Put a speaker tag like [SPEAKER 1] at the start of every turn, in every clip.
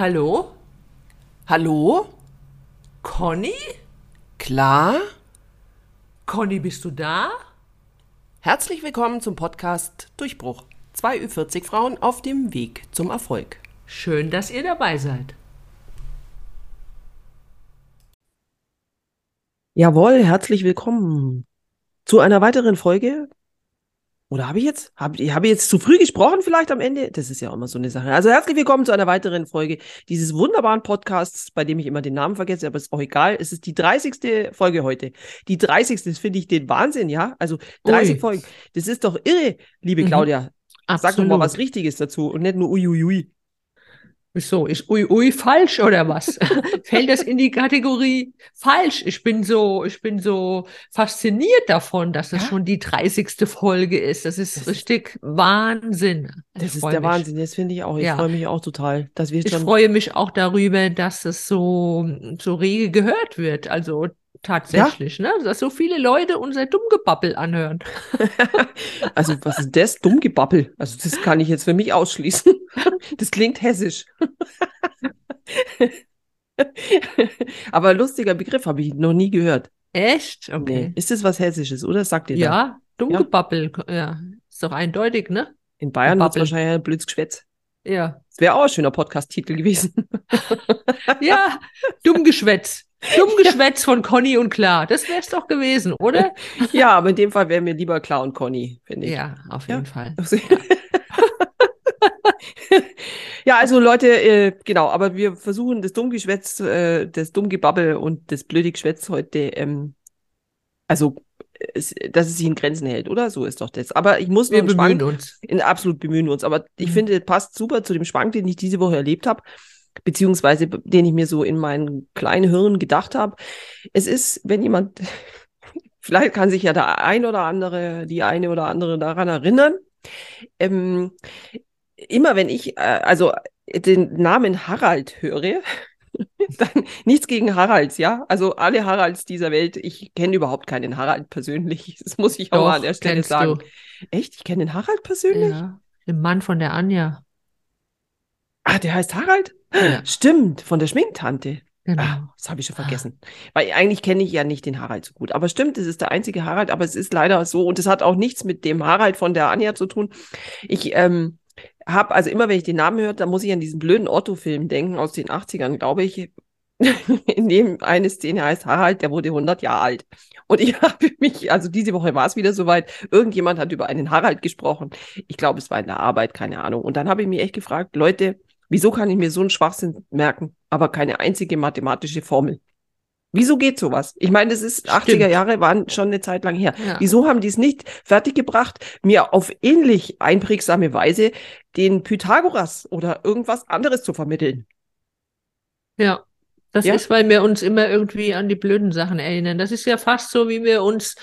[SPEAKER 1] Hallo?
[SPEAKER 2] Hallo?
[SPEAKER 1] Conny?
[SPEAKER 2] Klar?
[SPEAKER 1] Conny, bist du da?
[SPEAKER 2] Herzlich willkommen zum Podcast Durchbruch. Zwei Ü40 Frauen auf dem Weg zum Erfolg.
[SPEAKER 1] Schön, dass ihr dabei seid.
[SPEAKER 2] Jawohl, herzlich willkommen zu einer weiteren Folge oder habe ich jetzt, habe hab ich jetzt zu früh gesprochen vielleicht am Ende? Das ist ja auch immer so eine Sache. Also herzlich willkommen zu einer weiteren Folge dieses wunderbaren Podcasts, bei dem ich immer den Namen vergesse, aber ist auch egal. Es ist die 30. Folge heute. Die 30. Das finde ich den Wahnsinn, ja? Also 30 Ui. Folgen. Das ist doch irre, liebe mhm. Claudia. Mhm. Sag doch mal was Richtiges dazu und nicht nur uiuiui.
[SPEAKER 1] Wieso? Ist ui ui falsch oder was? Fällt das in die Kategorie falsch? Ich bin so, ich bin so fasziniert davon, dass es ja? schon die 30. Folge ist. Das ist das richtig ist, Wahnsinn.
[SPEAKER 2] Das ist der mich. Wahnsinn. Das finde ich auch. Ich ja. freue mich auch total, dass wir
[SPEAKER 1] Ich freue mich auch darüber, dass es so, so rege gehört wird. Also tatsächlich, ja? ne? Dass so viele Leute unser Dummgebabbel anhören.
[SPEAKER 2] also, was ist das? Dummgebabbel? Also, das kann ich jetzt für mich ausschließen. Das klingt hessisch. Aber lustiger Begriff habe ich noch nie gehört.
[SPEAKER 1] Echt? Okay.
[SPEAKER 2] Nee. Ist das was Hessisches, oder? Sagt ihr
[SPEAKER 1] Ja, Dummgebabbel. Ja. ja. Ist doch eindeutig, ne?
[SPEAKER 2] In Bayern wird es wahrscheinlich ein Blödsgeschwätz.
[SPEAKER 1] Ja.
[SPEAKER 2] Das wäre auch ein schöner Podcast-Titel gewesen.
[SPEAKER 1] ja, Dummgeschwätz. Dummgeschwätz von Conny und Klar. Das wäre es doch gewesen, oder?
[SPEAKER 2] Ja, aber in dem Fall wäre mir lieber Klar und Conny, finde ich.
[SPEAKER 1] Ja, auf jeden ja? Fall.
[SPEAKER 2] ja, also Leute, äh, genau, aber wir versuchen das Dummgeschwätz, äh, das Dummgebabbel und das blöde Geschwätz heute, ähm, also es, dass es sich in Grenzen hält, oder? So ist doch das. Aber ich muss
[SPEAKER 1] Wir bemühen Schwank, uns.
[SPEAKER 2] In, absolut bemühen uns. Aber ich mhm. finde, passt super zu dem Schwank, den ich diese Woche erlebt habe beziehungsweise den ich mir so in meinen kleinen Hirn gedacht habe. Es ist, wenn jemand, vielleicht kann sich ja der ein oder andere, die eine oder andere daran erinnern, ähm, immer wenn ich, äh, also den Namen Harald höre, dann nichts gegen Haralds, ja. Also alle Haralds dieser Welt, ich kenne überhaupt keinen Harald persönlich. Das muss ich auch Doch, mal an der Stelle sagen. Du. Echt? Ich kenne den Harald persönlich? Ja,
[SPEAKER 1] den Mann von der Anja.
[SPEAKER 2] Ah, der heißt Harald? Ja. Stimmt, von der Schminktante. Genau. Ah, das habe ich schon vergessen. Weil eigentlich kenne ich ja nicht den Harald so gut. Aber stimmt, es ist der einzige Harald, aber es ist leider so und es hat auch nichts mit dem Harald von der Anja zu tun. Ich ähm, habe, also immer wenn ich den Namen höre, dann muss ich an diesen blöden Otto-Film denken aus den 80ern, glaube ich. In dem eine Szene heißt Harald, der wurde 100 Jahre alt. Und ich habe mich, also diese Woche war es wieder soweit, irgendjemand hat über einen Harald gesprochen. Ich glaube, es war in der Arbeit, keine Ahnung. Und dann habe ich mich echt gefragt, Leute, Wieso kann ich mir so einen Schwachsinn merken, aber keine einzige mathematische Formel? Wieso geht sowas? Ich meine, das ist Stimmt. 80er Jahre, waren schon eine Zeit lang her. Ja. Wieso haben die es nicht fertiggebracht, mir auf ähnlich einprägsame Weise den Pythagoras oder irgendwas anderes zu vermitteln?
[SPEAKER 1] Ja, das ja? ist, weil wir uns immer irgendwie an die blöden Sachen erinnern. Das ist ja fast so, wie wir uns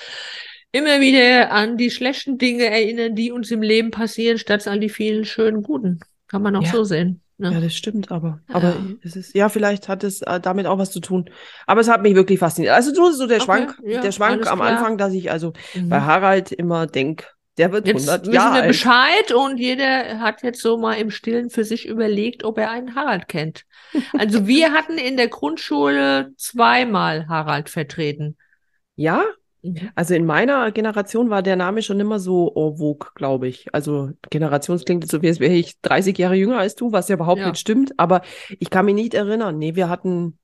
[SPEAKER 1] immer wieder an die schlechten Dinge erinnern, die uns im Leben passieren, statt an die vielen schönen guten. Kann man auch ja. so sehen.
[SPEAKER 2] Ja. ja, das stimmt, aber, aber ja. es ist, ja, vielleicht hat es äh, damit auch was zu tun. Aber es hat mich wirklich fasziniert. Also so, so der okay, Schwank, ja, der Schwank am klar. Anfang, dass ich also mhm. bei Harald immer denke, der wird
[SPEAKER 1] jetzt 100
[SPEAKER 2] Jahre
[SPEAKER 1] alt. Bescheid und jeder hat jetzt so mal im Stillen für sich überlegt, ob er einen Harald kennt. Also wir hatten in der Grundschule zweimal Harald vertreten.
[SPEAKER 2] Ja? Mhm. Also in meiner Generation war der Name schon immer so en vogue, glaube ich. Also Generations klingt so, wie als wäre ich 30 Jahre jünger als du, was ja überhaupt ja. nicht stimmt. Aber ich kann mich nicht erinnern. Nee, wir hatten,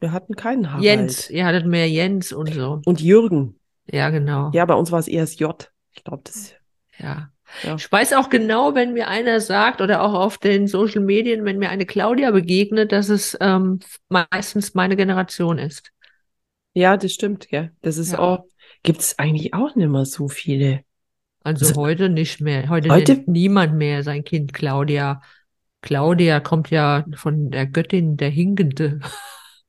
[SPEAKER 2] wir hatten keinen Harald.
[SPEAKER 1] Jens, ihr hattet mehr Jens und so.
[SPEAKER 2] Und Jürgen.
[SPEAKER 1] Ja, genau.
[SPEAKER 2] Ja, bei uns war es ESJ. Ich glaube, das.
[SPEAKER 1] Ja. Ja. Ich weiß auch genau, wenn mir einer sagt oder auch auf den Social Medien, wenn mir eine Claudia begegnet, dass es ähm, meistens meine Generation ist.
[SPEAKER 2] Ja, das stimmt, ja. Das ist ja. auch, gibt es eigentlich auch nicht mehr so viele.
[SPEAKER 1] Also, also heute nicht mehr. Heute, heute? niemand mehr sein Kind Claudia. Claudia kommt ja von der Göttin der Hingende.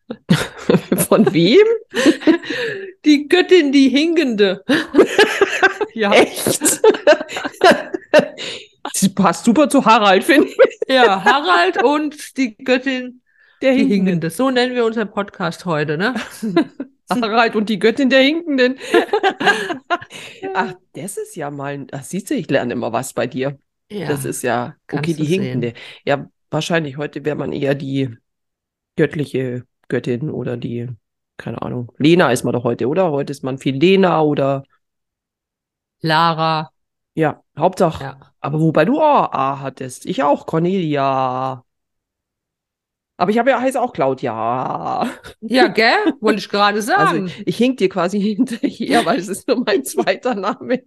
[SPEAKER 2] Von wem?
[SPEAKER 1] Die Göttin, die Hingende.
[SPEAKER 2] ja. Echt? Sie passt super zu Harald, finde ich.
[SPEAKER 1] Ja, Harald und die Göttin der Hingende. Hingende. So nennen wir unseren Podcast heute, ne?
[SPEAKER 2] Harald und die Göttin der Hinkenden. Ach, das ist ja mal, ach, siehst du, ich lerne immer was bei dir. Ja, das ist ja, okay, die Hinkende. Sehen. Ja, wahrscheinlich. Heute wäre man eher die göttliche Göttin oder die, keine Ahnung. Lena ist man doch heute, oder? Heute ist man viel Lena oder
[SPEAKER 1] Lara.
[SPEAKER 2] Ja, Hauptsache. Ja. Aber wobei du A, A hattest. Ich auch, Cornelia. Aber ich habe ja heiße auch Claudia.
[SPEAKER 1] Ja, gell? Wollte ich gerade also, sagen.
[SPEAKER 2] Also, ich hink dir quasi hinterher, weil es ist nur mein zweiter Name.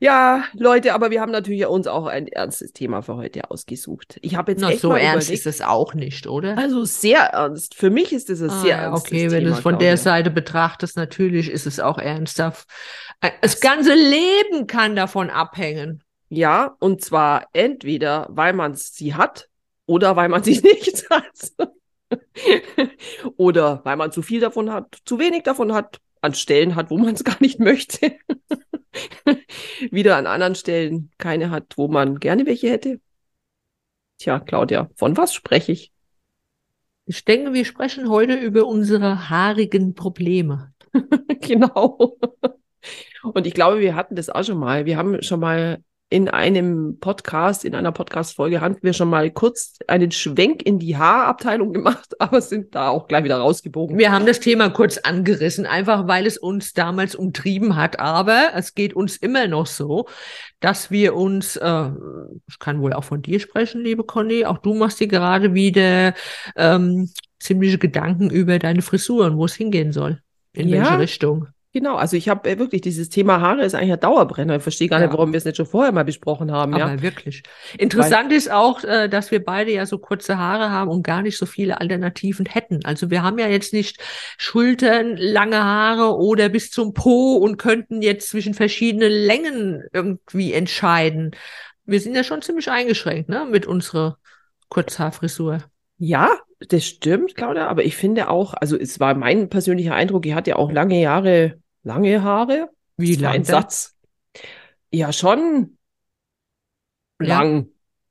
[SPEAKER 2] Ja, Leute, aber wir haben natürlich uns auch ein ernstes Thema für heute ausgesucht. Ich habe jetzt
[SPEAKER 1] Na,
[SPEAKER 2] echt
[SPEAKER 1] so
[SPEAKER 2] mal
[SPEAKER 1] ernst überlegt, ist es auch nicht, oder?
[SPEAKER 2] Also sehr ernst. Für mich ist es ein ah, sehr ernst.
[SPEAKER 1] Okay, wenn du es von der Seite betrachtest, natürlich ist es auch ernsthaft. Äh, das ganze Leben kann davon abhängen.
[SPEAKER 2] Ja, und zwar entweder, weil man sie hat oder weil man sie nicht hat. oder weil man zu viel davon hat, zu wenig davon hat, an Stellen hat, wo man es gar nicht möchte. wieder an anderen Stellen keine hat, wo man gerne welche hätte. Tja, Claudia, von was spreche ich?
[SPEAKER 1] Ich denke, wir sprechen heute über unsere haarigen Probleme.
[SPEAKER 2] genau. Und ich glaube, wir hatten das auch schon mal. Wir haben schon mal in einem Podcast, in einer Podcast-Folge hatten wir schon mal kurz einen Schwenk in die Haarabteilung gemacht, aber sind da auch gleich wieder rausgebogen.
[SPEAKER 1] Wir haben das Thema kurz angerissen, einfach weil es uns damals umtrieben hat. Aber es geht uns immer noch so, dass wir uns, äh, ich kann wohl auch von dir sprechen, liebe Conny, auch du machst dir gerade wieder ähm, ziemliche Gedanken über deine Frisur und wo es hingehen soll. In ja. welche Richtung.
[SPEAKER 2] Genau, also ich habe äh, wirklich dieses Thema Haare ist eigentlich ein Dauerbrenner. Ich verstehe gar ja. nicht, warum wir es nicht schon vorher mal besprochen haben.
[SPEAKER 1] Aber
[SPEAKER 2] ja,
[SPEAKER 1] wirklich. Interessant Weil, ist auch, äh, dass wir beide ja so kurze Haare haben und gar nicht so viele Alternativen hätten. Also wir haben ja jetzt nicht Schultern, lange Haare oder bis zum Po und könnten jetzt zwischen verschiedenen Längen irgendwie entscheiden. Wir sind ja schon ziemlich eingeschränkt, ne, mit unserer Kurzhaarfrisur.
[SPEAKER 2] Ja, das stimmt, Claudia, aber ich finde auch, also es war mein persönlicher Eindruck, ich hatte ja auch lange Jahre, lange Haare.
[SPEAKER 1] Wie lang? Ein
[SPEAKER 2] Satz. Ja, schon lang. Ja,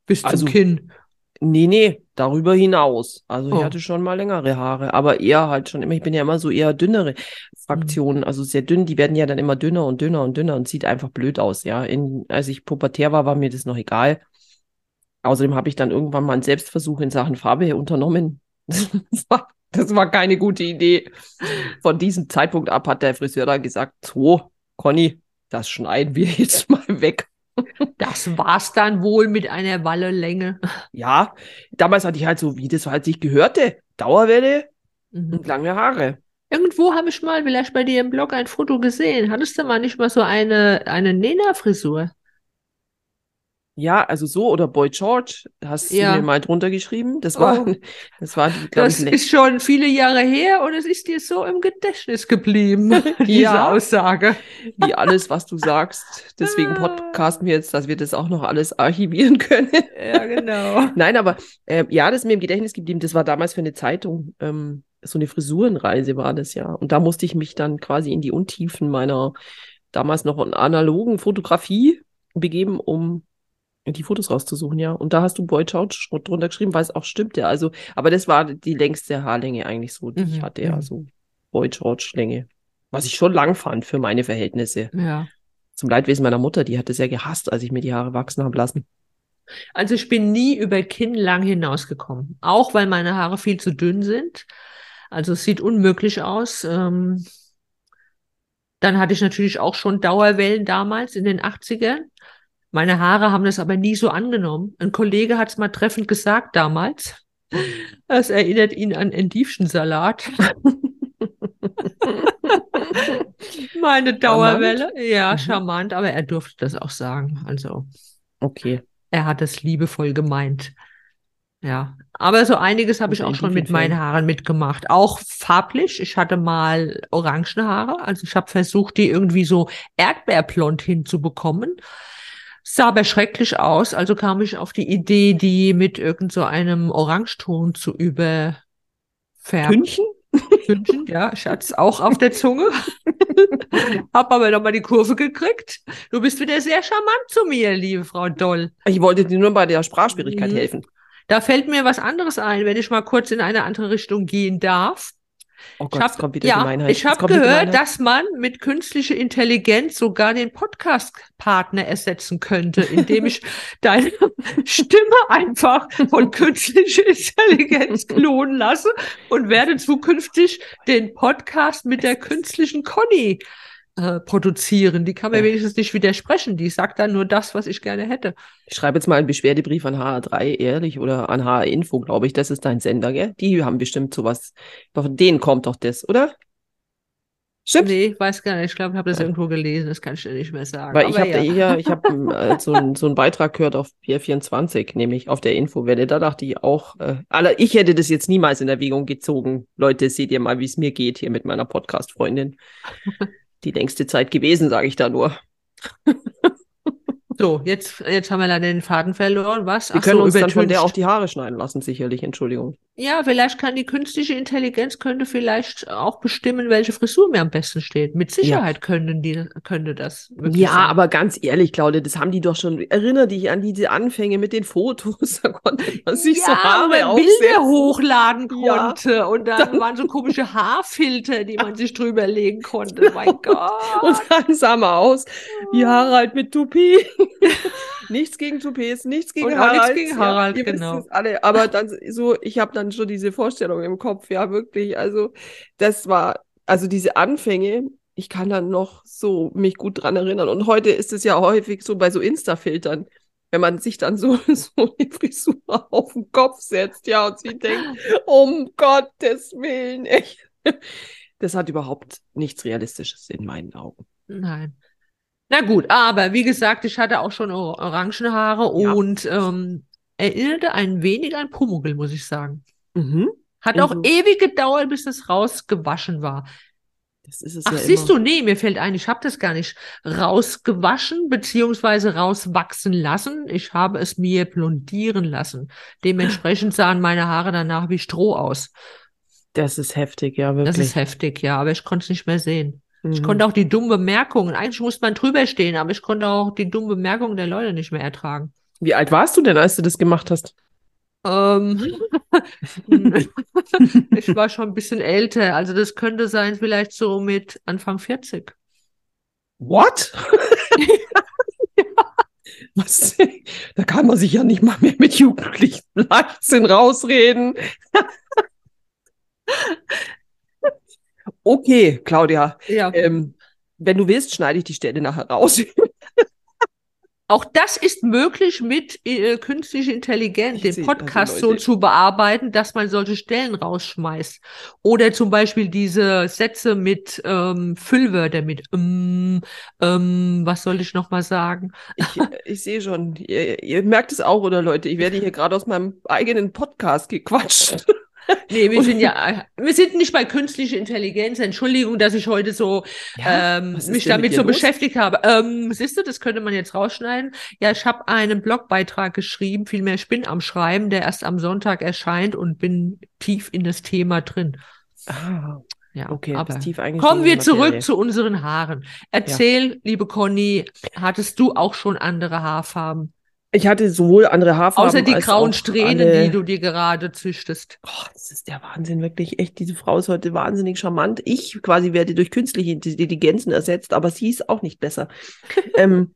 [SPEAKER 1] bis zum also, Kinn.
[SPEAKER 2] Nee, nee, darüber hinaus. Also oh. ich hatte schon mal längere Haare, aber eher halt schon immer, ich bin ja immer so eher dünnere Fraktionen, mhm. also sehr dünn, die werden ja dann immer dünner und dünner und dünner und sieht einfach blöd aus, ja. In, als ich pubertär war, war mir das noch egal. Außerdem habe ich dann irgendwann mal einen Selbstversuch in Sachen Farbe unternommen. Das war, das war keine gute Idee. Von diesem Zeitpunkt ab hat der Friseur dann gesagt, so, Conny, das schneiden wir jetzt mal weg.
[SPEAKER 1] Das war's dann wohl mit einer Wallelänge.
[SPEAKER 2] Ja, damals hatte ich halt so, wie das halt sich gehörte. Dauerwelle mhm. und lange Haare.
[SPEAKER 1] Irgendwo habe ich mal vielleicht bei dir im Blog ein Foto gesehen. Hattest du mal nicht mal so eine, eine Nena-Frisur?
[SPEAKER 2] Ja, also so oder Boy George, hast ja. du mir mal drunter geschrieben. Das war, oh. das war,
[SPEAKER 1] das ich, ist schon viele Jahre her und es ist dir so im Gedächtnis geblieben, diese ja. Aussage.
[SPEAKER 2] Wie alles, was du sagst. Deswegen podcasten wir jetzt, dass wir das auch noch alles archivieren können.
[SPEAKER 1] Ja, genau.
[SPEAKER 2] Nein, aber äh, ja, das ist mir im Gedächtnis geblieben. Das war damals für eine Zeitung. Ähm, so eine Frisurenreise war das ja. Und da musste ich mich dann quasi in die Untiefen meiner damals noch analogen Fotografie begeben, um die Fotos rauszusuchen, ja. Und da hast du Boy George drunter geschrieben, weil es auch stimmte. Also, aber das war die längste Haarlänge eigentlich so, die mhm. ich hatte, ja. Mhm. So Boy George Länge. Was ich schon lang fand für meine Verhältnisse.
[SPEAKER 1] Ja.
[SPEAKER 2] Zum Leidwesen meiner Mutter, die hat es ja gehasst, als ich mir die Haare wachsen habe lassen.
[SPEAKER 1] Also ich bin nie über Kinn lang hinausgekommen. Auch weil meine Haare viel zu dünn sind. Also es sieht unmöglich aus. Ähm, dann hatte ich natürlich auch schon Dauerwellen damals in den 80ern. Meine Haare haben das aber nie so angenommen. Ein Kollege hat es mal treffend gesagt damals. Es erinnert ihn an Endiefschensalat. Meine Dauerwelle. Charmant. Ja, mhm. charmant, aber er durfte das auch sagen. Also.
[SPEAKER 2] Okay.
[SPEAKER 1] Er hat es liebevoll gemeint. Ja, aber so einiges habe ich auch schon mit meinen Haaren mitgemacht. Auch farblich. Ich hatte mal orangene Haare. Also ich habe versucht, die irgendwie so erdbeerblond hinzubekommen sah aber schrecklich aus, also kam ich auf die Idee, die mit irgend so einem Orangeton zu überfärben.
[SPEAKER 2] Tünchen?
[SPEAKER 1] Tünchen, ja, ich hatte es auch auf der Zunge. Hab aber nochmal die Kurve gekriegt. Du bist wieder sehr charmant zu mir, liebe Frau Doll.
[SPEAKER 2] Ich wollte dir nur bei der Sprachschwierigkeit mhm. helfen.
[SPEAKER 1] Da fällt mir was anderes ein, wenn ich mal kurz in eine andere Richtung gehen darf.
[SPEAKER 2] Oh Gott,
[SPEAKER 1] ich
[SPEAKER 2] hab, kommt wieder
[SPEAKER 1] ja,
[SPEAKER 2] Gemeinheit.
[SPEAKER 1] Ich habe gehört, dass man mit künstlicher Intelligenz sogar den Podcast-Partner ersetzen könnte, indem ich deine Stimme einfach von künstlicher Intelligenz klonen lasse und werde zukünftig den Podcast mit der künstlichen Conny äh, produzieren. Die kann mir ja. wenigstens nicht widersprechen. Die sagt dann nur das, was ich gerne hätte.
[SPEAKER 2] Ich schreibe jetzt mal einen Beschwerdebrief an HR3, ehrlich, oder an HR Info, glaube ich. Das ist dein Sender, gell? Die haben bestimmt sowas. Von denen kommt doch das, oder?
[SPEAKER 1] Stimmt? Nee, ich weiß gar nicht. Ich glaube, ich habe das ja. irgendwo gelesen. Das kann ich dir nicht mehr sagen.
[SPEAKER 2] Weil ich habe ja. hier, ich habe äh, so, ein, so einen Beitrag gehört auf PR24, nämlich auf der Infowelle. Da dachte ich auch, äh, alle, ich hätte das jetzt niemals in Erwägung gezogen. Leute, seht ihr mal, wie es mir geht hier mit meiner Podcast-Freundin. die längste Zeit gewesen, sage ich da nur.
[SPEAKER 1] So, jetzt, jetzt haben wir leider den Faden verloren. Was?
[SPEAKER 2] Wir können so, uns dann von der auch die Haare schneiden lassen, sicherlich. Entschuldigung.
[SPEAKER 1] Ja, vielleicht kann die künstliche Intelligenz könnte vielleicht auch bestimmen, welche Frisur mir am besten steht. Mit Sicherheit ja. können die, könnte das.
[SPEAKER 2] Ja, sein. aber ganz ehrlich, Claudia, das haben die doch schon. Erinnere dich an diese Anfänge mit den Fotos. Da konnte man sich ja, so Haare
[SPEAKER 1] Bilder hochladen konnte ja. und dann, dann, waren so komische Haarfilter, die man sich drüber legen konnte. Mein Gott.
[SPEAKER 2] Und dann sah man aus wie Harald mit Tupi. nichts gegen Toupets, nichts gegen und Harald.
[SPEAKER 1] Nichts gegen Harald,
[SPEAKER 2] ja,
[SPEAKER 1] genau.
[SPEAKER 2] Alle. Aber dann so, ich habe dann schon diese Vorstellung im Kopf, ja, wirklich. Also, das war, also diese Anfänge, ich kann dann noch so mich gut dran erinnern. Und heute ist es ja häufig so bei so Insta-Filtern, wenn man sich dann so, so die Frisur auf den Kopf setzt, ja, und sie denkt, um Gottes Willen, echt. Das hat überhaupt nichts Realistisches in meinen Augen.
[SPEAKER 1] Nein. Na gut, aber wie gesagt, ich hatte auch schon Orangenhaare ja. und ähm, erinnerte ein wenig an Pumuckl, muss ich sagen. Mhm. Hat auch ewig gedauert, bis das rausgewaschen war. Das ist es Ach, ja siehst immer. du, nee, mir fällt ein, ich habe das gar nicht rausgewaschen beziehungsweise rauswachsen lassen. Ich habe es mir blondieren lassen. Dementsprechend sahen meine Haare danach wie Stroh aus.
[SPEAKER 2] Das ist heftig, ja, wirklich.
[SPEAKER 1] Das ist heftig, ja, aber ich konnte es nicht mehr sehen. Ich mhm. konnte auch die dummen Bemerkungen, eigentlich musste man drüber stehen, aber ich konnte auch die dummen Bemerkungen der Leute nicht mehr ertragen.
[SPEAKER 2] Wie alt warst du denn, als du das gemacht hast?
[SPEAKER 1] Ähm, ich war schon ein bisschen älter, also das könnte sein, vielleicht so mit Anfang 40.
[SPEAKER 2] What? Was? Da kann man sich ja nicht mal mehr mit Jugendlichen Leichtsinn rausreden. Okay, Claudia. Ja. Ähm, wenn du willst, schneide ich die Stelle nachher raus.
[SPEAKER 1] Auch das ist möglich mit äh, künstlicher Intelligenz, den Podcast also, so zu bearbeiten, dass man solche Stellen rausschmeißt. Oder zum Beispiel diese Sätze mit ähm, Füllwörter, mit ähm, ähm, was soll ich noch mal sagen?
[SPEAKER 2] Ich, ich sehe schon, ihr, ihr merkt es auch, oder Leute, ich werde hier gerade aus meinem eigenen Podcast gequatscht.
[SPEAKER 1] Nee, wir sind ja, wir sind nicht bei künstlicher Intelligenz. Entschuldigung, dass ich heute so ja, ähm, mich damit so los? beschäftigt habe. Ähm, siehst du, das könnte man jetzt rausschneiden. Ja, ich habe einen Blogbeitrag geschrieben, vielmehr ich bin am Schreiben, der erst am Sonntag erscheint und bin tief in das Thema drin.
[SPEAKER 2] Ah, ja, okay,
[SPEAKER 1] aber kommen wir zurück zu unseren Haaren. Erzähl, ja. liebe Conny, hattest du auch schon andere Haarfarben?
[SPEAKER 2] Ich hatte sowohl andere Haarfarben
[SPEAKER 1] Außer die grauen Strähnen, alle... die du dir gerade züchtest.
[SPEAKER 2] Oh, das ist der Wahnsinn, wirklich. Echt, diese Frau ist heute wahnsinnig charmant. Ich quasi werde durch künstliche Intelligenzen ersetzt, aber sie ist auch nicht besser. ähm,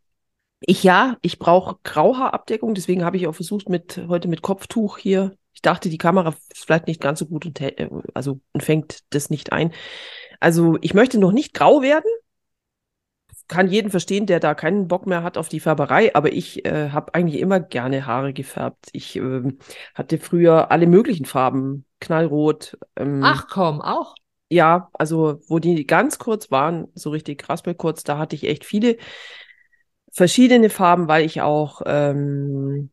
[SPEAKER 2] ich ja, ich brauche Grauhaarabdeckung, deswegen habe ich auch versucht, mit heute mit Kopftuch hier. Ich dachte, die Kamera ist vielleicht nicht ganz so gut und äh, also und fängt das nicht ein. Also ich möchte noch nicht grau werden, kann jeden verstehen, der da keinen Bock mehr hat auf die Färberei, aber ich äh, habe eigentlich immer gerne Haare gefärbt. Ich äh, hatte früher alle möglichen Farben, knallrot.
[SPEAKER 1] Ähm, Ach komm, auch?
[SPEAKER 2] Ja, also wo die ganz kurz waren, so richtig raspelkurz, da hatte ich echt viele verschiedene Farben, weil ich auch ähm,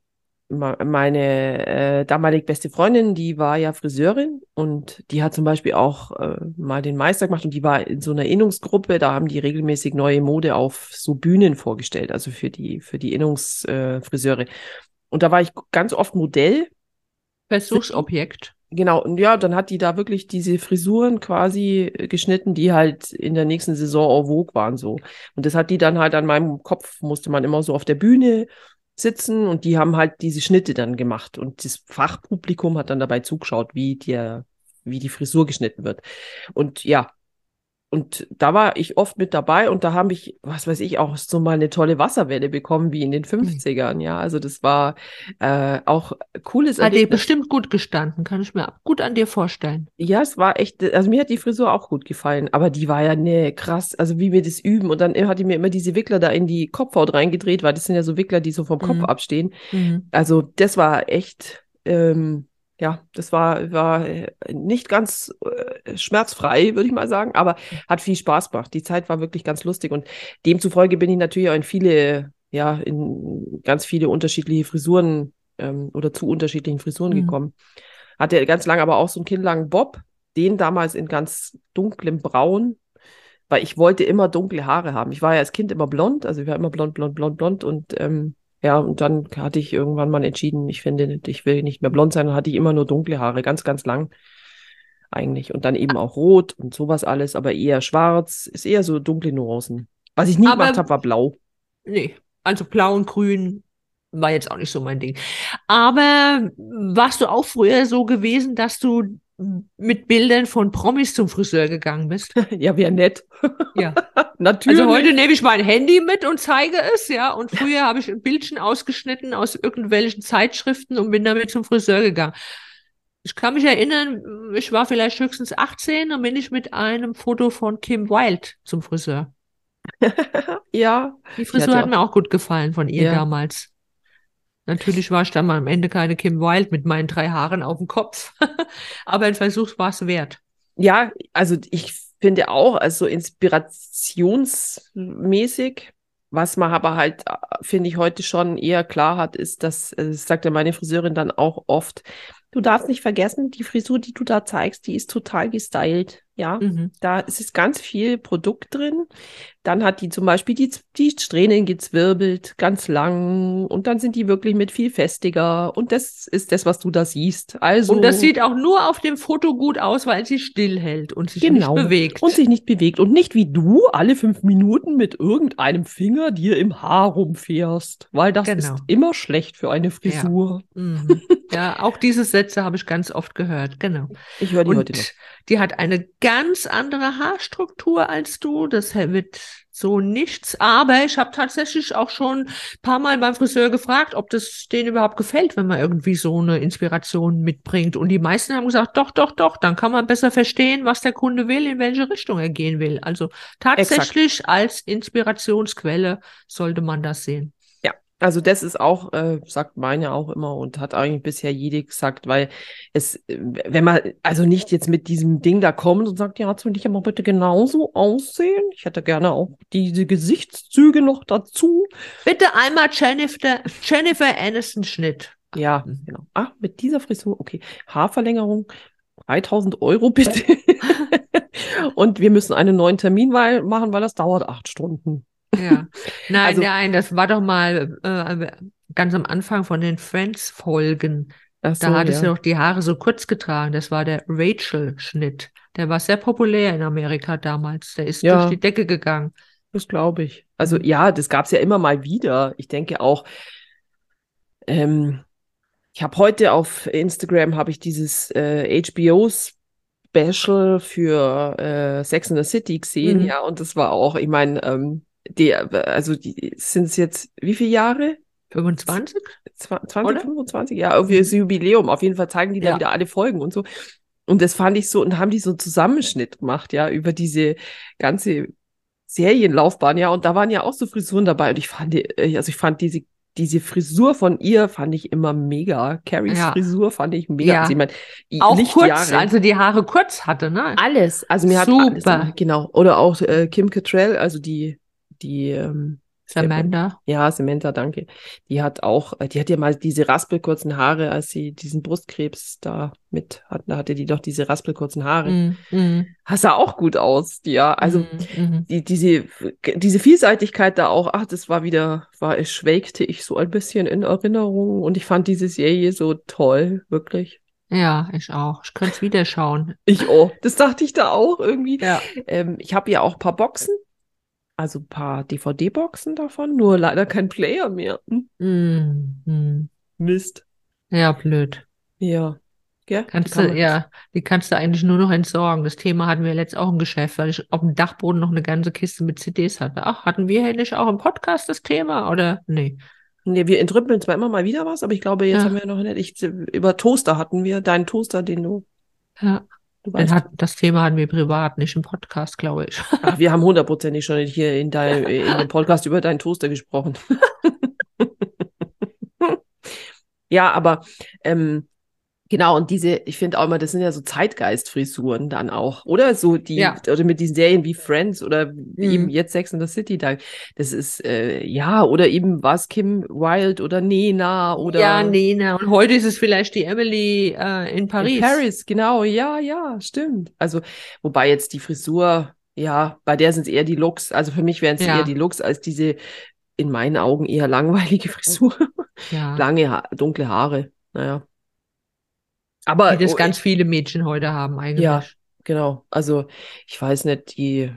[SPEAKER 2] meine äh, damalig beste Freundin, die war ja Friseurin und die hat zum Beispiel auch äh, mal den Meister gemacht und die war in so einer Innungsgruppe, da haben die regelmäßig neue Mode auf so Bühnen vorgestellt, also für die, für die Innungsfriseure. Äh, und da war ich ganz oft Modell.
[SPEAKER 1] Versuchsobjekt.
[SPEAKER 2] Genau, und ja, dann hat die da wirklich diese Frisuren quasi äh, geschnitten, die halt in der nächsten Saison en vogue waren so. Und das hat die dann halt an meinem Kopf, musste man immer so auf der Bühne sitzen und die haben halt diese Schnitte dann gemacht und das Fachpublikum hat dann dabei zugeschaut, wie der wie die Frisur geschnitten wird. Und ja, und da war ich oft mit dabei und da habe ich, was weiß ich, auch so mal eine tolle Wasserwelle bekommen, wie in den 50ern, mhm. ja. Also das war äh, auch cooles
[SPEAKER 1] Hat dir bestimmt gut gestanden, kann ich mir gut an dir vorstellen.
[SPEAKER 2] Ja, es war echt, also mir hat die Frisur auch gut gefallen, aber die war ja ne krass, also wie wir das üben und dann hat die mir immer diese Wickler da in die Kopfhaut reingedreht, weil das sind ja so Wickler, die so vom Kopf mhm. abstehen. Mhm. Also das war echt ähm, ja, das war, war äh, nicht ganz äh, schmerzfrei, würde ich mal sagen, aber hat viel Spaß gemacht. Die Zeit war wirklich ganz lustig und demzufolge bin ich natürlich auch in viele, ja, in ganz viele unterschiedliche Frisuren ähm, oder zu unterschiedlichen Frisuren mhm. gekommen. Hatte ganz lange aber auch so einen kindlangen Bob, den damals in ganz dunklem Braun, weil ich wollte immer dunkle Haare haben. Ich war ja als Kind immer blond, also ich war immer blond, blond, blond, blond und ähm, ja, und dann hatte ich irgendwann mal entschieden, ich finde, ich will nicht mehr blond sein, dann hatte ich immer nur dunkle Haare, ganz, ganz lang eigentlich. Und dann eben auch rot und sowas alles, aber eher schwarz, ist eher so dunkle Nuancen. Was ich nie aber, gemacht habe, war blau.
[SPEAKER 1] Nee, also blau und grün war jetzt auch nicht so mein Ding. Aber warst du auch früher so gewesen, dass du mit Bildern von Promis zum Friseur gegangen bist.
[SPEAKER 2] Ja, wäre nett.
[SPEAKER 1] Ja. Natürlich. Also heute nehme ich mein Handy mit und zeige es, ja. Und früher habe ich ein Bildchen ausgeschnitten aus irgendwelchen Zeitschriften und bin damit zum Friseur gegangen. Ich kann mich erinnern, ich war vielleicht höchstens 18, dann bin ich mit einem Foto von Kim Wilde zum Friseur.
[SPEAKER 2] ja.
[SPEAKER 1] Die Frisur hat mir auch gut gefallen von ihr ja. damals. Natürlich war ich dann mal am Ende keine Kim Wilde mit meinen drei Haaren auf dem Kopf. Aber ein Versuch war es wert.
[SPEAKER 2] Ja, also ich finde auch, also inspirationsmäßig, was man aber halt, finde ich, heute schon eher klar hat, ist, dass, äh, das sagt ja meine Friseurin dann auch oft, du darfst nicht vergessen, die Frisur, die du da zeigst, die ist total gestylt. Ja, mhm. da ist ganz viel Produkt drin. Dann hat die zum Beispiel die, die Strähnen gezwirbelt, ganz lang. Und dann sind die wirklich mit viel festiger. Und das ist das, was du da siehst. Also,
[SPEAKER 1] und das sieht auch nur auf dem Foto gut aus, weil sie stillhält und sich genau. nicht bewegt.
[SPEAKER 2] Und sich nicht bewegt. Und nicht wie du alle fünf Minuten mit irgendeinem Finger dir im Haar rumfährst. Weil das genau. ist immer schlecht für eine Frisur.
[SPEAKER 1] Ja, mhm. ja auch diese Sätze habe ich ganz oft gehört. Genau.
[SPEAKER 2] Ich höre die und heute noch.
[SPEAKER 1] Die hat eine ganz andere Haarstruktur als du. Das wird so nichts. Aber ich habe tatsächlich auch schon ein paar Mal beim Friseur gefragt, ob das denen überhaupt gefällt, wenn man irgendwie so eine Inspiration mitbringt. Und die meisten haben gesagt, doch, doch, doch, dann kann man besser verstehen, was der Kunde will, in welche Richtung er gehen will. Also tatsächlich Exakt. als Inspirationsquelle sollte man das sehen.
[SPEAKER 2] Also das ist auch, äh, sagt meine auch immer und hat eigentlich bisher jede gesagt, weil es, wenn man also nicht jetzt mit diesem Ding da kommt und sagt, ja, soll ich aber bitte genauso aussehen? Ich hätte gerne auch diese Gesichtszüge noch dazu.
[SPEAKER 1] Bitte einmal Jennifer, Jennifer Aniston Schnitt.
[SPEAKER 2] Ja, genau. Ah, mit dieser Frisur, okay. Haarverlängerung, 3000 Euro bitte. und wir müssen einen neuen Termin machen, weil das dauert acht Stunden.
[SPEAKER 1] Ja. Nein, also, nein, das war doch mal äh, ganz am Anfang von den Friends-Folgen. So, da hattest ja. du doch die Haare so kurz getragen. Das war der Rachel-Schnitt. Der war sehr populär in Amerika damals. Der ist ja, durch die Decke gegangen.
[SPEAKER 2] Das glaube ich. Also ja, das gab es ja immer mal wieder. Ich denke auch, ähm, ich habe heute auf Instagram habe ich dieses äh, HBO Special für äh, Sex in the City gesehen, mhm. ja, und das war auch, ich meine, ähm, die, also die sind es jetzt wie viele Jahre?
[SPEAKER 1] 25?
[SPEAKER 2] 20, 25, ja, irgendwie das Jubiläum. Auf jeden Fall zeigen die da wieder alle Folgen und so. Und das fand ich so, und haben die so einen Zusammenschnitt gemacht, ja, über diese ganze Serienlaufbahn, ja, und da waren ja auch so Frisuren dabei. Und ich fand, äh, also ich fand diese, diese Frisur von ihr fand ich immer mega. Carries ja. Frisur fand ich mega. Ja.
[SPEAKER 1] Also, ich mein, auch kurz, also die Haare kurz hatte, ne?
[SPEAKER 2] Alles. Also mir Super. hat alles, genau. Oder auch äh, Kim Cattrall, also die die ähm,
[SPEAKER 1] Samantha.
[SPEAKER 2] Ja, Samantha, danke. Die hat auch, äh, die hat ja mal diese raspelkurzen Haare, als sie diesen Brustkrebs da mit hatten, da hatte die doch diese raspelkurzen Haare. Mm, mm. Das sah auch gut aus, ja. Also mm, die, diese, diese Vielseitigkeit da auch, ach, das war wieder, war, es schwelgte ich so ein bisschen in Erinnerung und ich fand diese Serie so toll, wirklich.
[SPEAKER 1] Ja, ich auch. Ich könnte es wieder schauen.
[SPEAKER 2] Ich auch. Das dachte ich da auch irgendwie. Ja. Ähm, ich habe ja auch ein paar Boxen also ein paar DVD-Boxen davon, nur leider kein Player mehr. Hm?
[SPEAKER 1] Mm.
[SPEAKER 2] Mist.
[SPEAKER 1] Ja, blöd.
[SPEAKER 2] Ja.
[SPEAKER 1] Gell? Kannst die du, ja, die kannst du eigentlich nur noch entsorgen. Das Thema hatten wir letzt auch im Geschäft, weil ich auf dem Dachboden noch eine ganze Kiste mit CDs hatte. Ach, hatten wir hier nicht auch im Podcast das Thema oder nee?
[SPEAKER 2] Nee, wir entrümpeln zwar immer mal wieder was, aber ich glaube, jetzt ja. haben wir noch nicht. Ich, über Toaster hatten wir, deinen Toaster, den du.
[SPEAKER 1] Ja. Weißt. Hat, das Thema hatten wir privat, nicht im Podcast, glaube ich.
[SPEAKER 2] Ach, wir haben hundertprozentig schon hier in, dein, in dem Podcast über deinen Toaster gesprochen. ja, aber ähm, Genau, und diese, ich finde auch immer, das sind ja so Zeitgeist-Frisuren dann auch, oder? So die, ja. oder mit diesen Serien wie Friends oder mhm. eben jetzt Sex in the City da. Das ist, äh, ja, oder eben was Kim Wilde oder Nena oder.
[SPEAKER 1] Ja, Nena. Und heute ist es vielleicht die Emily äh, in Paris. In
[SPEAKER 2] Paris, genau, ja, ja, stimmt. Also, wobei jetzt die Frisur, ja, bei der sind es eher die Looks. Also für mich wären es ja. eher die Looks als diese in meinen Augen eher langweilige Frisur. Ja. Lange, ha dunkle Haare. Naja.
[SPEAKER 1] Aber die das oh, ganz viele Mädchen heute haben eigentlich.
[SPEAKER 2] Ja, genau. Also ich weiß nicht, die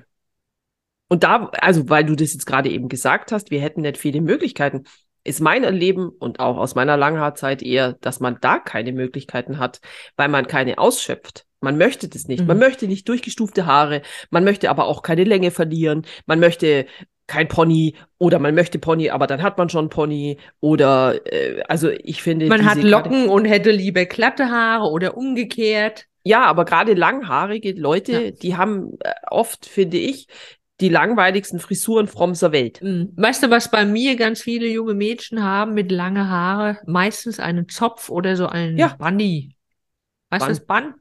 [SPEAKER 2] und da, also weil du das jetzt gerade eben gesagt hast, wir hätten nicht viele Möglichkeiten, ist mein Erleben und auch aus meiner Langhaarzeit eher, dass man da keine Möglichkeiten hat, weil man keine ausschöpft. Man möchte das nicht. Mhm. Man möchte nicht durchgestufte Haare. Man möchte aber auch keine Länge verlieren. Man möchte kein Pony oder man möchte Pony, aber dann hat man schon Pony oder äh, also ich finde
[SPEAKER 1] man hat Locken und hätte lieber glatte Haare oder umgekehrt.
[SPEAKER 2] Ja, aber gerade langhaarige Leute, ja. die haben äh, oft finde ich die langweiligsten Frisuren from der Welt.
[SPEAKER 1] Mhm. Weißt du, was bei mir ganz viele junge Mädchen haben mit lange Haare? Meistens einen Zopf oder so einen ja. Bunny. Weißt du das? Bun?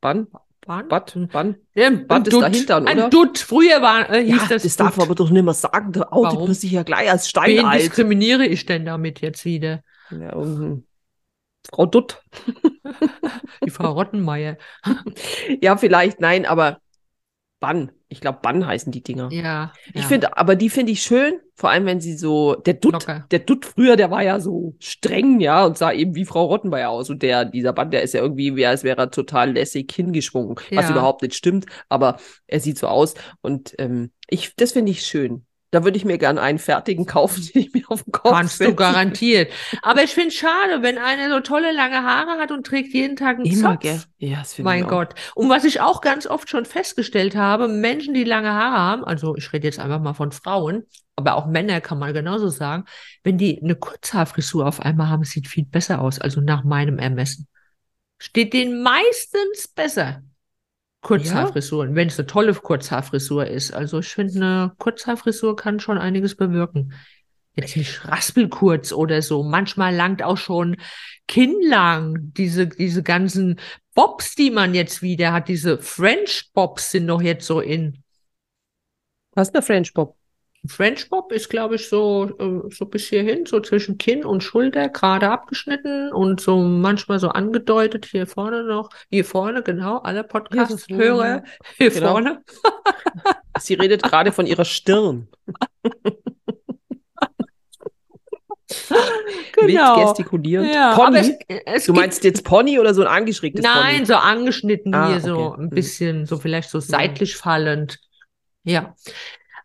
[SPEAKER 2] Bun?
[SPEAKER 1] Band?
[SPEAKER 2] Bad,
[SPEAKER 1] Band, ja, Band ist dahinter, oder? Ein Dutt. Früher war, äh, hieß ja, das
[SPEAKER 2] Das darf man aber doch nicht mehr sagen. Der outet Warum? man sich ja gleich als Stein Wen
[SPEAKER 1] diskriminiere ich denn damit jetzt wieder?
[SPEAKER 2] Ja, um, Frau Dutt.
[SPEAKER 1] Die Frau Rottenmeier.
[SPEAKER 2] ja, vielleicht, nein, aber Bann. Ich glaube, Bann heißen die Dinger.
[SPEAKER 1] Ja.
[SPEAKER 2] Ich ja. finde, aber die finde ich schön, vor allem wenn sie so, der Dutt, der Dutt früher, der war ja so streng, ja, und sah eben wie Frau Rottenmeier aus. Und der, dieser Bann, der ist ja irgendwie, wie als wäre er total lässig hingeschwungen, ja. was überhaupt nicht stimmt, aber er sieht so aus. Und ähm, ich, das finde ich schön. Da würde ich mir gerne einen fertigen kaufen, den ich mir auf den Kopf
[SPEAKER 1] Kannst setze. du garantiert. Aber ich finde es schade, wenn einer so tolle lange Haare hat und trägt jeden Tag einen Immer, Zopf. Gell?
[SPEAKER 2] Ja, das
[SPEAKER 1] mein Gott. Und was ich auch ganz oft schon festgestellt habe, Menschen, die lange Haare haben, also ich rede jetzt einfach mal von Frauen, aber auch Männer kann man genauso sagen, wenn die eine Kurzhaarfrisur auf einmal haben, sieht viel besser aus, also nach meinem Ermessen. Steht denen meistens besser. Kurzhaarfrisuren, ja? wenn es eine tolle Kurzhaarfrisur ist. Also ich finde, eine Kurzhaarfrisur kann schon einiges bewirken. Jetzt nicht raspelkurz oder so. Manchmal langt auch schon kinnlang. Diese, diese ganzen Bobs, die man jetzt wieder hat, diese French Bobs sind doch jetzt so in.
[SPEAKER 2] Was ist der French Bob?
[SPEAKER 1] French Bob ist, glaube ich, so, äh, so bis hierhin, so zwischen Kinn und Schulter, gerade abgeschnitten und so manchmal so angedeutet, hier vorne noch, hier vorne, genau, alle Podcast-Hörer, hier genau. vorne.
[SPEAKER 2] Sie redet gerade von ihrer Stirn. genau. Wild gestikulierend. Ja, Pony? Es, es du meinst jetzt Pony oder so ein angeschrägtes
[SPEAKER 1] Nein,
[SPEAKER 2] Pony?
[SPEAKER 1] Nein, so angeschnitten ah, hier, okay. so ein mhm. bisschen, so vielleicht so seitlich fallend. Ja.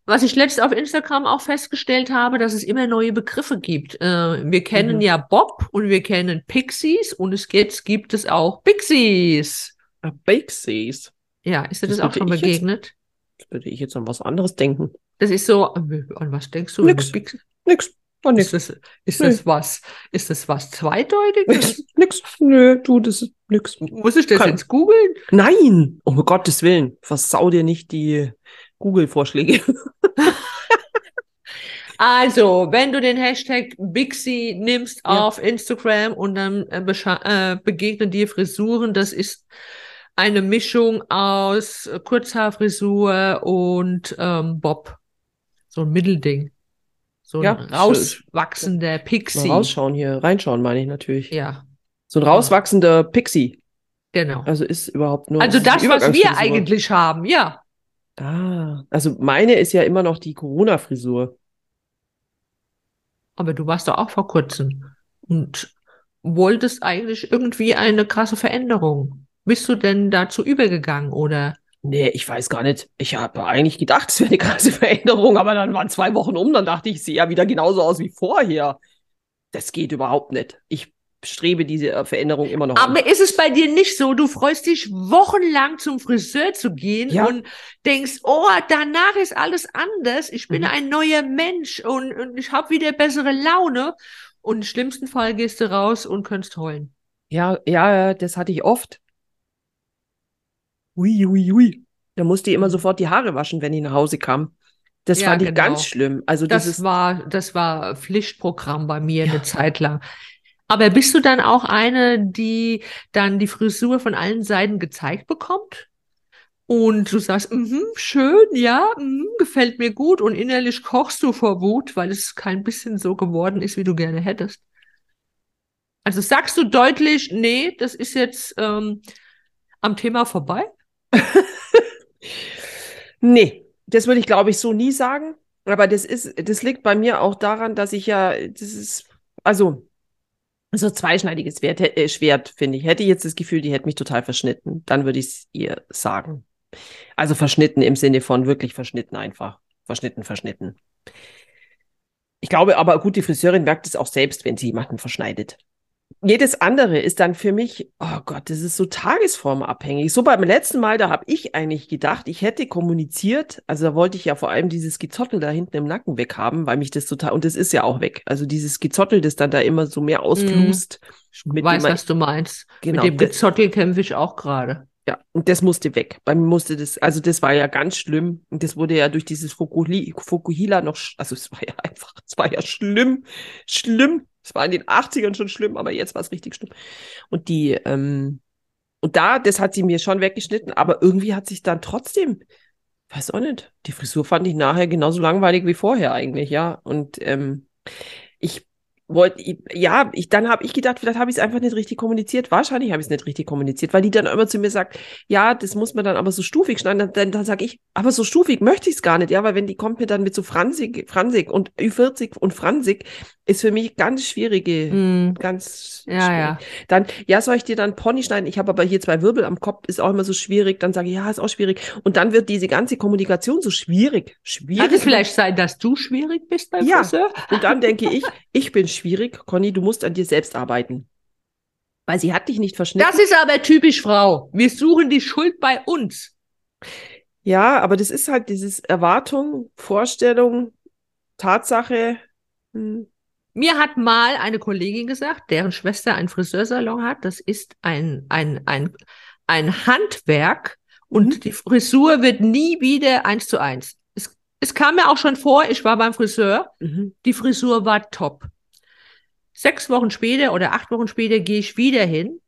[SPEAKER 1] Was ich letztens auf Instagram auch festgestellt habe, dass es immer neue Begriffe gibt. Äh, wir kennen mhm. ja Bob und wir kennen Pixies und es jetzt gibt es auch Pixies.
[SPEAKER 2] Uh, Pixies.
[SPEAKER 1] Ja, ist dir das, das auch schon begegnet?
[SPEAKER 2] Jetzt, würde ich jetzt an was anderes denken.
[SPEAKER 1] Das ist so, an was denkst du?
[SPEAKER 2] Nix. Nix.
[SPEAKER 1] Oh, nix. Ist das, ist das was, ist das was Zweideutiges?
[SPEAKER 2] Nix, nix. Nö, du, das ist nix.
[SPEAKER 1] Muss ich das Kann, jetzt googeln?
[SPEAKER 2] Nein! Um Gottes Willen. Versau dir nicht die Google-Vorschläge.
[SPEAKER 1] Also, wenn du den Hashtag Bixi nimmst ja. auf Instagram und dann äh, äh, begegnen dir Frisuren, das ist eine Mischung aus Kurzhaarfrisur und ähm, Bob. So ein Mittelding. So ein ja, rauswachsender Pixie.
[SPEAKER 2] Mal rausschauen hier, reinschauen meine ich natürlich.
[SPEAKER 1] Ja.
[SPEAKER 2] So ein rauswachsender Pixie.
[SPEAKER 1] Genau.
[SPEAKER 2] Also ist überhaupt nur.
[SPEAKER 1] Also das, was wir eigentlich haben, ja.
[SPEAKER 2] Ah, also meine ist ja immer noch die Corona-Frisur.
[SPEAKER 1] Aber du warst doch auch vor kurzem und wolltest eigentlich irgendwie eine krasse Veränderung. Bist du denn dazu übergegangen oder?
[SPEAKER 2] Nee, ich weiß gar nicht. Ich habe eigentlich gedacht, es wäre eine krasse Veränderung, aber dann waren zwei Wochen um, dann dachte ich, ich sehe ja wieder genauso aus wie vorher. Das geht überhaupt nicht. Ich strebe diese äh, Veränderung immer noch
[SPEAKER 1] Aber an. ist es bei dir nicht so? Du freust dich wochenlang zum Friseur zu gehen ja. und denkst, oh, danach ist alles anders. Ich bin mhm. ein neuer Mensch und, und ich habe wieder bessere Laune. Und im schlimmsten Fall gehst du raus und kannst heulen.
[SPEAKER 2] Ja, ja, das hatte ich oft. Ui, ui, ui. Da musste ich immer sofort die Haare waschen, wenn ich nach Hause kam. Das ja, fand ich genau. ganz schlimm. Also
[SPEAKER 1] das, das war, das war Pflichtprogramm bei mir ja. eine Zeit lang. Aber bist du dann auch eine, die dann die Frisur von allen Seiten gezeigt bekommt? Und du sagst, mm schön, ja, mm, gefällt mir gut. Und innerlich kochst du vor Wut, weil es kein bisschen so geworden ist, wie du gerne hättest. Also sagst du deutlich, nee, das ist jetzt ähm, am Thema vorbei?
[SPEAKER 2] nee, das würde ich, glaube ich, so nie sagen. Aber das ist, das liegt bei mir auch daran, dass ich ja, das ist, also, so zweischneidiges Schwert, äh, Schwert finde ich. Hätte ich jetzt das Gefühl, die hätte mich total verschnitten, dann würde ich es ihr sagen. Also verschnitten im Sinne von wirklich verschnitten einfach. Verschnitten, verschnitten. Ich glaube aber, gut, die Friseurin merkt es auch selbst, wenn sie jemanden verschneidet jedes andere ist dann für mich, oh Gott, das ist so tagesformabhängig. So beim letzten Mal, da habe ich eigentlich gedacht, ich hätte kommuniziert, also da wollte ich ja vor allem dieses Gezottel da hinten im Nacken weghaben, weil mich das total, und das ist ja auch weg. Also dieses Gezottel, das dann da immer so mehr ausflust. Mm,
[SPEAKER 1] weiß, was du meinst. Genau. Mit dem Gezottel kämpfe ich auch gerade.
[SPEAKER 2] Ja, und das musste weg. Bei mir musste das, also das war ja ganz schlimm. Und das wurde ja durch dieses Fukuhila noch, also es war ja einfach, es war ja schlimm, schlimm. Es war in den 80ern schon schlimm, aber jetzt war es richtig schlimm. Und die, ähm, und da, das hat sie mir schon weggeschnitten, aber irgendwie hat sich dann trotzdem, weiß auch nicht, die Frisur fand ich nachher genauso langweilig wie vorher eigentlich, ja. Und ähm, wollte, ja, ich, dann habe ich gedacht, vielleicht habe ich es einfach nicht richtig kommuniziert. Wahrscheinlich habe ich es nicht richtig kommuniziert, weil die dann immer zu mir sagt, ja, das muss man dann aber so stufig schneiden. Dann, dann, dann sage ich, aber so stufig möchte ich es gar nicht, ja, weil wenn die kommt mir dann mit so Franzig, Franzig und Ü40 und Franzig, ist für mich ganz schwierige, mm. ganz
[SPEAKER 1] ja, schwierig. ja.
[SPEAKER 2] Dann, ja, soll ich dir dann Pony schneiden? Ich habe aber hier zwei Wirbel am Kopf, ist auch immer so schwierig. Dann sage ich, ja, ist auch schwierig. Und dann wird diese ganze Kommunikation so schwierig. Schwierig.
[SPEAKER 1] Kann es vielleicht sein, dass du schwierig bist beim ja. Friseur?
[SPEAKER 2] Und dann denke ich, ich bin schwierig. Conny, du musst an dir selbst arbeiten. Weil sie hat dich nicht verschnitten.
[SPEAKER 1] Das ist aber typisch Frau. Wir suchen die Schuld bei uns.
[SPEAKER 2] Ja, aber das ist halt dieses Erwartung, Vorstellung, Tatsache. Hm.
[SPEAKER 1] Mir hat mal eine Kollegin gesagt, deren Schwester einen Friseursalon hat, das ist ein, ein, ein, ein Handwerk und mhm. die Frisur wird nie wieder eins zu eins. Es, es kam mir auch schon vor, ich war beim Friseur, mhm. die Frisur war top. Sechs Wochen später oder acht Wochen später gehe ich wieder hin.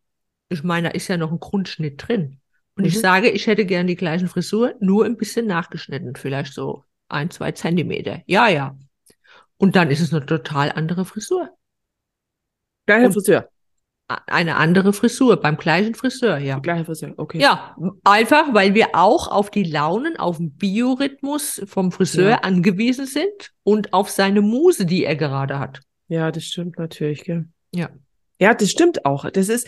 [SPEAKER 1] Ich meine, da ist ja noch ein Grundschnitt drin. Und mhm. ich sage, ich hätte gern die gleichen Frisur, nur ein bisschen nachgeschnitten, vielleicht so ein, zwei Zentimeter. Ja, ja. Und dann ist es eine total andere Frisur.
[SPEAKER 2] Gleiche Frisur.
[SPEAKER 1] Eine andere Frisur beim gleichen Friseur, ja.
[SPEAKER 2] Gleiche Friseur, okay.
[SPEAKER 1] Ja, einfach, weil wir auch auf die Launen, auf den Biorhythmus vom Friseur ja. angewiesen sind und auf seine Muse, die er gerade hat.
[SPEAKER 2] Ja, das stimmt natürlich, gell?
[SPEAKER 1] Ja.
[SPEAKER 2] Ja, das stimmt auch. Das ist.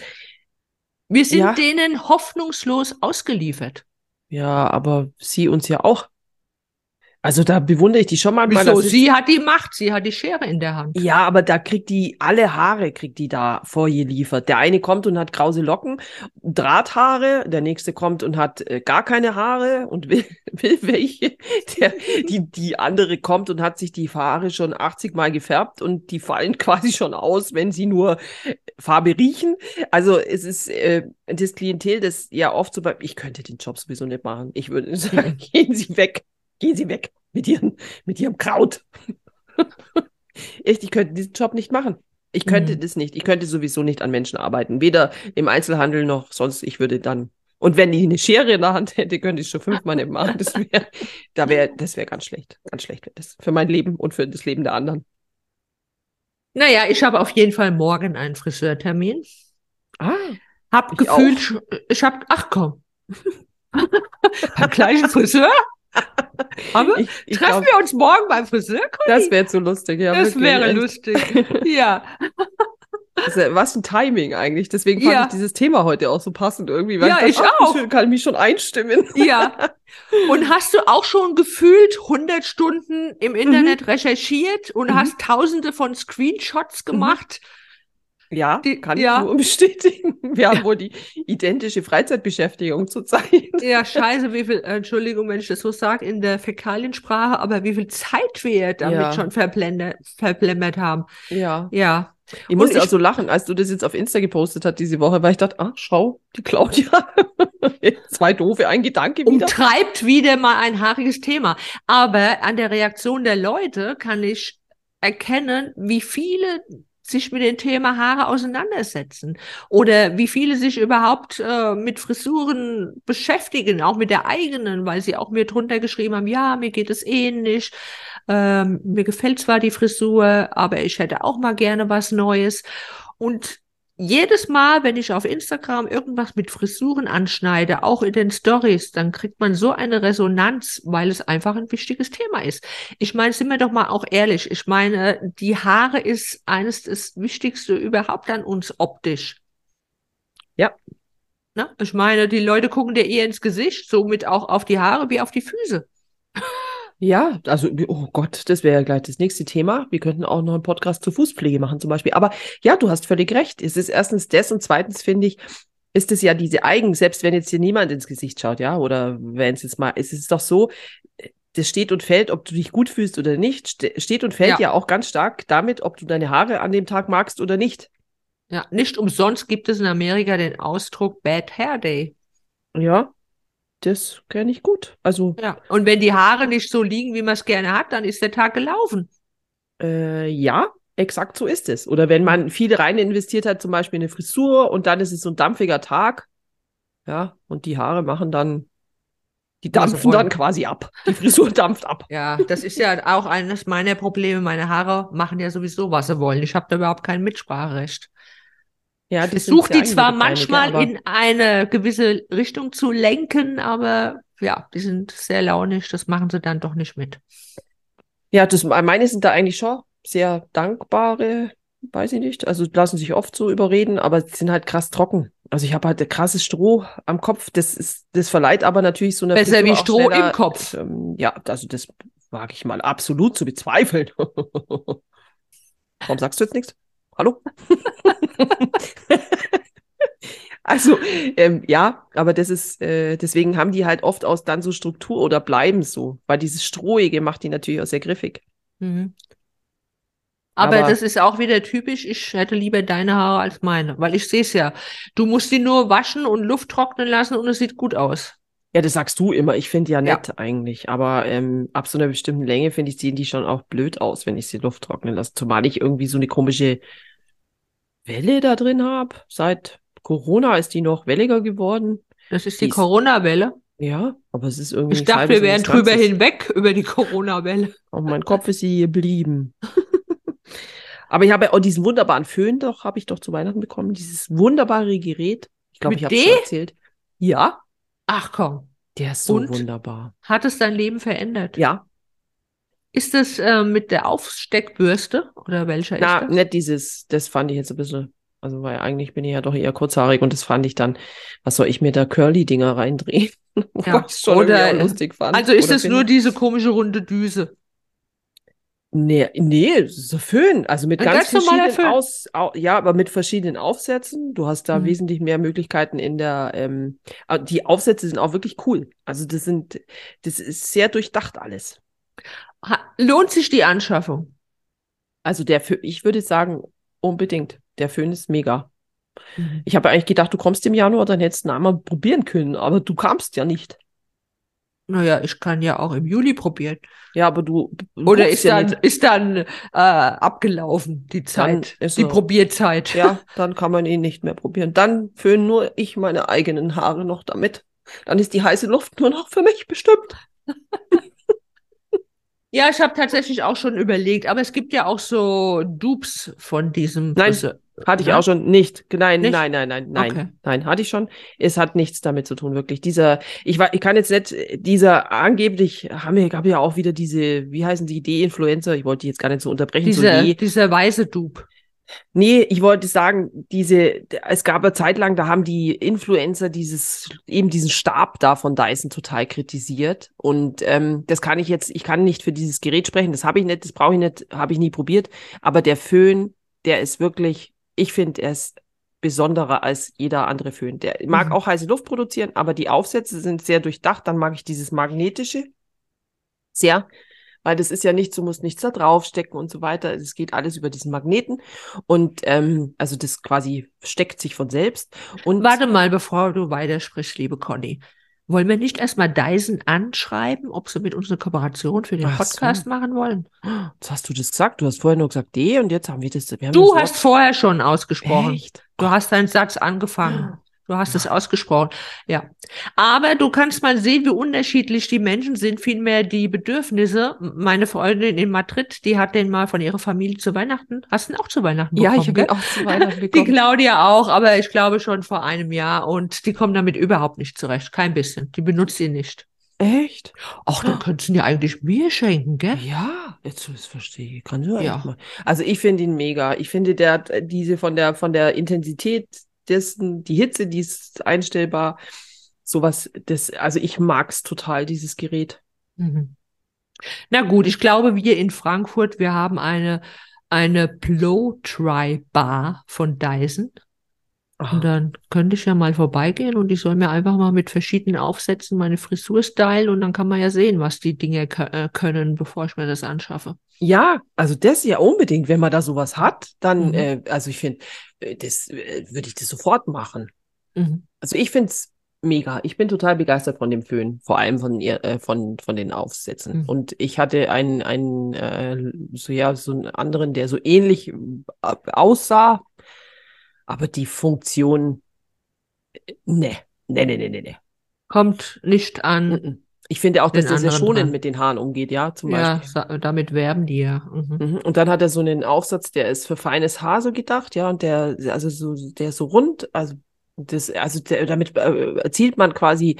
[SPEAKER 1] Wir sind ja. denen hoffnungslos ausgeliefert.
[SPEAKER 2] Ja, aber sie uns ja auch. Also da bewundere ich die schon mal.
[SPEAKER 1] Wieso? Sie hat die Macht, sie hat die Schere in der Hand.
[SPEAKER 2] Ja, aber da kriegt die alle Haare, kriegt die da vorgeliefert. Der eine kommt und hat krause Locken, Drahthaare, der nächste kommt und hat äh, gar keine Haare und will, will welche. Der, die, die andere kommt und hat sich die Haare schon 80 Mal gefärbt und die fallen quasi schon aus, wenn sie nur Farbe riechen. Also es ist äh, das Klientel, das ja oft so bei, ich könnte den Job sowieso nicht machen. Ich würde sagen, gehen Sie weg. Gehen Sie weg mit, ihren, mit Ihrem Kraut. Echt, ich könnte diesen Job nicht machen. Ich könnte mhm. das nicht. Ich könnte sowieso nicht an Menschen arbeiten. Weder im Einzelhandel noch sonst. Ich würde dann. Und wenn ich eine Schere in der Hand hätte, könnte ich schon fünfmal nicht machen. Das wäre, da wäre, das wäre ganz schlecht. Ganz schlecht wäre das. Für mein Leben und für das Leben der anderen.
[SPEAKER 1] Naja, ich habe auf jeden Fall morgen einen Friseurtermin.
[SPEAKER 2] Ah.
[SPEAKER 1] Hab gefühlt, auch. ich hab, ach komm. Beim gleichen Friseur? Aber ich, ich treffen glaub, wir uns morgen beim Friseur?
[SPEAKER 2] Conny? Das wäre zu lustig, ja.
[SPEAKER 1] Das wäre lustig. ja.
[SPEAKER 2] was ein Timing eigentlich. Deswegen fand ja. ich dieses Thema heute auch so passend irgendwie.
[SPEAKER 1] Weil ja, ich, dachte, ich auch.
[SPEAKER 2] Schön, kann ich mich schon einstimmen.
[SPEAKER 1] Ja. Und hast du auch schon gefühlt 100 Stunden im Internet mhm. recherchiert und mhm. hast tausende von Screenshots gemacht? Mhm
[SPEAKER 2] Ja, die, kann ja. ich nur bestätigen. Wir haben wohl die identische Freizeitbeschäftigung zurzeit.
[SPEAKER 1] Ja, scheiße, wie viel, Entschuldigung, wenn ich das so sage, in der Fäkaliensprache, aber wie viel Zeit wir damit ja. schon verplemmert haben.
[SPEAKER 2] Ja. Ja. Ich musste ich, auch so lachen, als du das jetzt auf Insta gepostet hast diese Woche, weil ich dachte, ach, schau, die Claudia. Zwei doofe, ein Gedanke
[SPEAKER 1] wieder. Umtreibt wieder mal ein haariges Thema. Aber an der Reaktion der Leute kann ich erkennen, wie viele sich mit dem Thema Haare auseinandersetzen. Oder wie viele sich überhaupt äh, mit Frisuren beschäftigen, auch mit der eigenen, weil sie auch mir drunter geschrieben haben, ja, mir geht es ähnlich, ähm, mir gefällt zwar die Frisur, aber ich hätte auch mal gerne was Neues. Und jedes Mal, wenn ich auf Instagram irgendwas mit Frisuren anschneide, auch in den Stories, dann kriegt man so eine Resonanz, weil es einfach ein wichtiges Thema ist. Ich meine, sind wir doch mal auch ehrlich. Ich meine, die Haare ist eines des Wichtigste überhaupt an uns optisch.
[SPEAKER 2] Ja.
[SPEAKER 1] Na, ich meine, die Leute gucken dir eher ins Gesicht, somit auch auf die Haare wie auf die Füße.
[SPEAKER 2] Ja, also, oh Gott, das wäre ja gleich das nächste Thema. Wir könnten auch noch einen Podcast zur Fußpflege machen zum Beispiel. Aber ja, du hast völlig recht. Es ist erstens das und zweitens finde ich, ist es ja diese Eigen, selbst wenn jetzt hier niemand ins Gesicht schaut, ja, oder wenn es jetzt mal, es ist doch so, das steht und fällt, ob du dich gut fühlst oder nicht, steht und fällt ja. ja auch ganz stark damit, ob du deine Haare an dem Tag magst oder nicht.
[SPEAKER 1] Ja, nicht umsonst gibt es in Amerika den Ausdruck Bad Hair Day.
[SPEAKER 2] Ja, das kenne ich gut. Also
[SPEAKER 1] ja. Und wenn die Haare nicht so liegen, wie man es gerne hat, dann ist der Tag gelaufen.
[SPEAKER 2] Äh, ja, exakt so ist es. Oder wenn man viel rein investiert hat, zum Beispiel in eine Frisur und dann ist es so ein dampfiger Tag, ja, und die Haare machen dann, die dampfen dann quasi ab. Die Frisur dampft ab.
[SPEAKER 1] Ja, das ist ja auch eines meiner Probleme. Meine Haare machen ja sowieso, was sie wollen. Ich habe da überhaupt kein Mitspracherecht. Ja, ich versuche die zwar manchmal in eine gewisse Richtung zu lenken, aber ja, die sind sehr launisch, das machen sie dann doch nicht mit.
[SPEAKER 2] Ja, das, meine sind da eigentlich schon sehr dankbare, weiß ich nicht. Also lassen sich oft so überreden, aber sie sind halt krass trocken. Also ich habe halt ein krasses Stroh am Kopf. Das ist, das verleiht aber natürlich so eine
[SPEAKER 1] Besser wie Stroh schneller, im Kopf.
[SPEAKER 2] Ähm, ja, also das wage ich mal absolut zu bezweifeln. Warum sagst du jetzt nichts? Hallo? also, ähm, ja, aber das ist, äh, deswegen haben die halt oft aus dann so Struktur oder bleiben so, weil dieses Strohige macht die natürlich auch sehr griffig. Mhm.
[SPEAKER 1] Aber, aber, das ist auch wieder typisch, ich hätte lieber deine Haare als meine, weil ich sehe es ja. Du musst die nur waschen und Luft trocknen lassen und es sieht gut aus.
[SPEAKER 2] Ja, das sagst du immer. Ich finde ja nett ja. eigentlich. Aber ähm, ab so einer bestimmten Länge, finde ich, sehen die schon auch blöd aus, wenn ich sie Luft trocknen lasse. Zumal ich irgendwie so eine komische Welle da drin habe. Seit Corona ist die noch welliger geworden.
[SPEAKER 1] Das ist die, die Corona-Welle?
[SPEAKER 2] Ja, aber es ist irgendwie.
[SPEAKER 1] Ich dachte, wir wären drüber hinweg über die Corona-Welle.
[SPEAKER 2] Auf mein Kopf ist sie geblieben. aber ich habe auch diesen wunderbaren Föhn, doch, habe ich doch zu Weihnachten bekommen. Dieses wunderbare Gerät. Ich glaube, ich habe es erzählt. Ja.
[SPEAKER 1] Ach komm.
[SPEAKER 2] Der ist so Und? wunderbar.
[SPEAKER 1] Hat es dein Leben verändert?
[SPEAKER 2] Ja,
[SPEAKER 1] ist das äh, mit der Aufsteckbürste oder welcher
[SPEAKER 2] Na, ist das? nicht dieses, das fand ich jetzt ein bisschen, also weil eigentlich bin ich ja doch eher kurzhaarig und das fand ich dann, was soll ich mir da Curly-Dinger reindrehen?
[SPEAKER 1] Ja, schon oder, lustig fand. Also ist das nur diese komische runde Düse?
[SPEAKER 2] Nee, nee, so Föhn. Also mit ganz, ganz verschiedenen Aus, au, ja, aber mit verschiedenen Aufsätzen. Du hast da mhm. wesentlich mehr Möglichkeiten in der, ähm, die Aufsätze sind auch wirklich cool. Also das sind, das ist sehr durchdacht alles
[SPEAKER 1] lohnt sich die Anschaffung?
[SPEAKER 2] Also der, ich würde sagen, unbedingt. Der Föhn ist mega. Mhm. Ich habe eigentlich gedacht, du kommst im Januar, dann hättest du ihn einmal probieren können, aber du kamst ja nicht.
[SPEAKER 1] Naja, ich kann ja auch im Juli probieren.
[SPEAKER 2] Ja, aber du.
[SPEAKER 1] Oder ist, ja dann, ist dann äh, abgelaufen, die Zeit, die er, Probierzeit.
[SPEAKER 2] Ja, dann kann man ihn nicht mehr probieren. Dann föhne nur ich meine eigenen Haare noch damit. Dann ist die heiße Luft nur noch für mich bestimmt.
[SPEAKER 1] Ja, ich habe tatsächlich auch schon überlegt, aber es gibt ja auch so Dupes von diesem.
[SPEAKER 2] Nein, Füße. hatte ich ja? auch schon nicht. Nein, nicht? nein, nein, nein, nein, okay. nein, hatte ich schon. Es hat nichts damit zu tun, wirklich. Dieser, ich war, ich kann jetzt nicht, dieser angeblich haben wir, gab ja auch wieder diese, wie heißen die, D-Influencer. Ich wollte die jetzt gar nicht so unterbrechen.
[SPEAKER 1] Diese,
[SPEAKER 2] so
[SPEAKER 1] dieser weiße Dupe.
[SPEAKER 2] Nee, ich wollte sagen, diese, es gab eine Zeit lang, da haben die Influencer dieses, eben diesen Stab da von Dyson total kritisiert. Und ähm, das kann ich jetzt, ich kann nicht für dieses Gerät sprechen, das habe ich nicht, das brauche ich nicht, habe ich nie probiert. Aber der Föhn, der ist wirklich ich finde, er ist besonderer als jeder andere Föhn. Der mag mhm. auch heiße Luft produzieren, aber die Aufsätze sind sehr durchdacht. Dann mag ich dieses magnetische sehr, weil das ist ja nicht, du musst nichts da draufstecken und so weiter. Es geht alles über diesen Magneten und ähm, also das quasi steckt sich von selbst. Und
[SPEAKER 1] warte mal, bevor du weitersprichst, liebe Conny. Wollen wir nicht erstmal Dyson anschreiben, ob sie mit uns eine Kooperation für den Ach Podcast so. machen wollen?
[SPEAKER 2] Jetzt hast du das gesagt. Du hast vorher nur gesagt D und jetzt haben wir das. Wir
[SPEAKER 1] du hast vorher schon ausgesprochen. Echt? Du hast deinen Satz angefangen. Du hast es ausgesprochen. Ja. Aber du kannst mal sehen, wie unterschiedlich die Menschen sind, vielmehr die Bedürfnisse. Meine Freundin in Madrid, die hat den mal von ihrer Familie zu Weihnachten. Hast du ihn auch zu Weihnachten
[SPEAKER 2] bekommen? Ja, ich habe ihn auch zu Weihnachten bekommen.
[SPEAKER 1] Die Claudia auch, aber ich glaube schon vor einem Jahr. Und die kommen damit überhaupt nicht zurecht. Kein bisschen. Die benutzt ihn nicht.
[SPEAKER 2] Echt?
[SPEAKER 1] Ach, dann könntest du ihn ja eigentlich mir schenken, gell?
[SPEAKER 2] Ja, jetzt verstehe ich. Kann du ja. mal. Also ich finde ihn mega. Ich finde, der hat diese von der von der Intensität dessen, die Hitze, die ist einstellbar. Sowas, das, also ich mag es total, dieses Gerät. Mhm.
[SPEAKER 1] Na gut, ich glaube, wir in Frankfurt, wir haben eine, eine Blow-Try-Bar von Dyson. Aha. Und dann könnte ich ja mal vorbeigehen und ich soll mir einfach mal mit verschiedenen Aufsätzen meine Frisur stylen und dann kann man ja sehen, was die Dinge äh, können, bevor ich mir das anschaffe.
[SPEAKER 2] Ja, also das ja unbedingt. Wenn man da sowas hat, dann, mhm. äh, also ich finde, äh, das äh, würde ich das sofort machen. Mhm. Also ich finde es mega. Ich bin total begeistert von dem Föhn, vor allem von ihr, äh, von, von den Aufsätzen. Mhm. Und ich hatte einen, einen äh, so ja, so einen anderen, der so ähnlich äh, aussah, aber die Funktion, ne, ne, ne, ne, ne, ne.
[SPEAKER 1] Kommt nicht an.
[SPEAKER 2] Ich finde auch, dass der sehr schonend mit den Haaren umgeht, ja,
[SPEAKER 1] zum Beispiel. Ja, damit werben die ja.
[SPEAKER 2] Mhm. mhm. Und dann hat er so einen Aufsatz, der ist für feines Haar so gedacht, ja, und der, also so, der ist so rund, also das, also der, damit äh, erzielt man quasi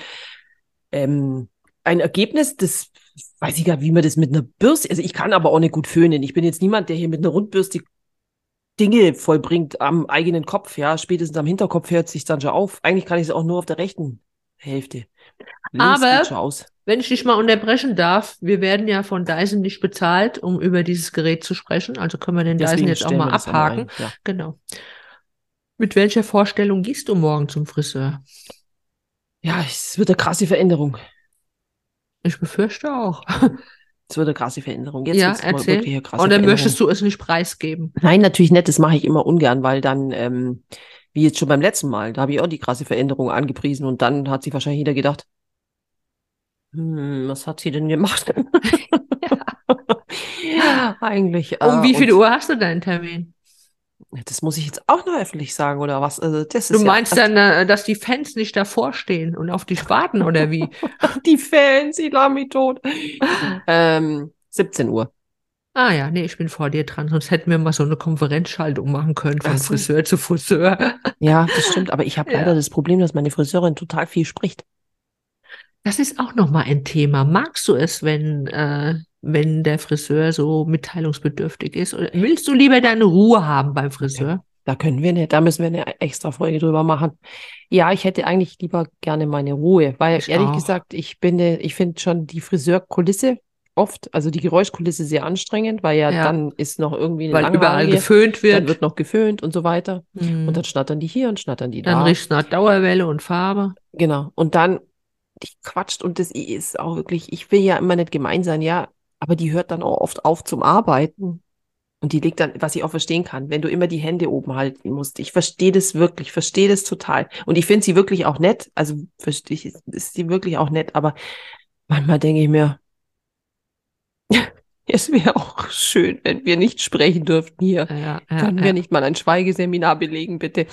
[SPEAKER 2] ähm, ein Ergebnis, das weiß ich gar, wie man das mit einer Bürste, also ich kann aber auch nicht gut föhnen. Ich bin jetzt niemand, der hier mit einer Rundbürste Dinge vollbringt am eigenen Kopf, ja. Spätestens am Hinterkopf hört sich dann schon auf. Eigentlich kann ich es auch nur auf der rechten Hälfte.
[SPEAKER 1] Links Aber wenn ich dich mal unterbrechen darf, wir werden ja von Dyson nicht bezahlt, um über dieses Gerät zu sprechen. Also können wir den Deswegen Dyson jetzt auch mal abhaken. Ja. Genau. Mit welcher Vorstellung gehst du morgen zum Friseur?
[SPEAKER 2] Ja, es wird eine krasse Veränderung.
[SPEAKER 1] Ich befürchte auch.
[SPEAKER 2] Es wird eine krasse Veränderung.
[SPEAKER 1] Jetzt ja, erzähl. Wirklich eine krasse Und dann möchtest du es nicht preisgeben.
[SPEAKER 2] Nein, natürlich nicht. Das mache ich immer ungern, weil dann, ähm, wie jetzt schon beim letzten Mal, da habe ich auch die krasse Veränderung angepriesen und dann hat sich wahrscheinlich jeder gedacht, hm, was hat sie denn gemacht? ja. Eigentlich.
[SPEAKER 1] Um äh, wie viel Uhr hast du deinen Termin?
[SPEAKER 2] Das muss ich jetzt auch noch öffentlich sagen, oder was? Also das
[SPEAKER 1] du meinst ja, dann, äh, dass die Fans nicht davor stehen und auf dich warten, oder wie?
[SPEAKER 2] die Fans, ich lache mich tot. ähm, 17 Uhr.
[SPEAKER 1] Ah ja, nee, ich bin vor dir dran, sonst hätten wir mal so eine Konferenzschaltung machen können von so. Friseur zu Friseur.
[SPEAKER 2] ja, das stimmt, aber ich habe leider ja. das Problem, dass meine Friseurin total viel spricht.
[SPEAKER 1] Das ist auch nochmal ein Thema. Magst du es, wenn äh, wenn der Friseur so mitteilungsbedürftig ist? Oder willst du lieber deine Ruhe haben beim Friseur?
[SPEAKER 2] Da können wir nicht, da müssen wir eine extra Folge drüber machen. Ja, ich hätte eigentlich lieber gerne meine Ruhe, weil ich ehrlich auch. gesagt, ich bin, ich finde schon die Friseurkulisse oft, also die Geräuschkulisse sehr anstrengend, weil ja, ja. dann ist noch irgendwie
[SPEAKER 1] eine weil überall geföhnt wird,
[SPEAKER 2] dann wird noch geföhnt und so weiter mhm. und dann schnattern die hier und schnattern die
[SPEAKER 1] dann
[SPEAKER 2] da.
[SPEAKER 1] Dann riecht es nach Dauerwelle und Farbe.
[SPEAKER 2] Genau und dann die quatscht und das ist auch wirklich, ich will ja immer nicht gemein sein, ja, aber die hört dann auch oft auf zum Arbeiten. Und die legt dann, was ich auch verstehen kann, wenn du immer die Hände oben halten musst. Ich verstehe das wirklich, verstehe das total. Und ich finde sie wirklich auch nett. Also verstehe ich, ist sie wirklich auch nett. Aber manchmal denke ich mir, es wäre auch schön, wenn wir nicht sprechen dürften hier. Ja, ja, Können wir ja. nicht mal ein Schweigeseminar belegen, bitte?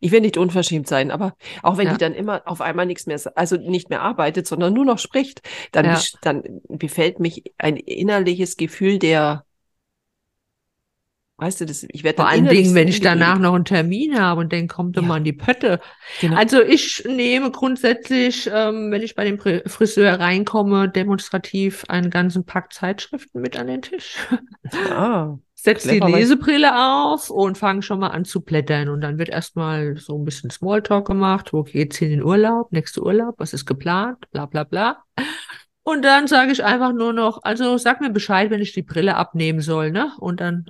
[SPEAKER 2] Ich will nicht unverschämt sein, aber auch wenn die dann immer auf einmal nichts mehr, also nicht mehr arbeitet, sondern nur noch spricht, dann, dann befällt mich ein innerliches Gefühl der, weißt du, das, ich werde
[SPEAKER 1] Vor allen Dingen, wenn ich danach noch einen Termin habe und dann kommt ja. immer an die Pötte. Genau. Also ich nehme grundsätzlich, ähm, wenn ich bei dem Friseur reinkomme, demonstrativ einen ganzen Pack Zeitschriften mit an den Tisch. Ah setz die Lesebrille auf und fang schon mal an zu blättern. Und dann wird erstmal so ein bisschen Smalltalk gemacht. Wo geht's in den Urlaub? Nächster Urlaub? Was ist geplant? Bla, bla, bla. Und dann sage ich einfach nur noch, also sag mir Bescheid, wenn ich die Brille abnehmen soll, ne? Und dann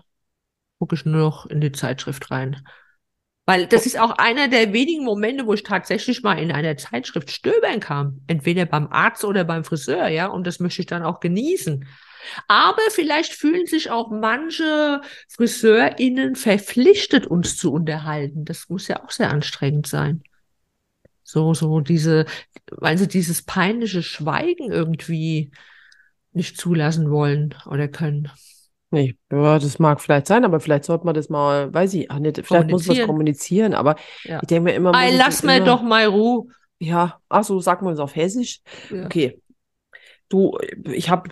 [SPEAKER 1] gucke ich nur noch in die Zeitschrift rein. Weil das ist auch einer der wenigen Momente, wo ich tatsächlich mal in einer Zeitschrift stöbern kam. Entweder beim Arzt oder beim Friseur, ja. Und das möchte ich dann auch genießen. Aber vielleicht fühlen sich auch manche FriseurInnen verpflichtet, uns zu unterhalten. Das muss ja auch sehr anstrengend sein. So, so diese, weil sie dieses peinliche Schweigen irgendwie nicht zulassen wollen oder können.
[SPEAKER 2] Nee, ja, das mag vielleicht sein, aber vielleicht sollte man das mal, weiß ich, ach nicht, vielleicht muss man es kommunizieren, aber ja. ich denke mir immer.
[SPEAKER 1] Ei, lass mir doch mal Ruhe.
[SPEAKER 2] Ja, ach so, sag mal es auf Hessisch. Ja. Okay. Du, ich habe,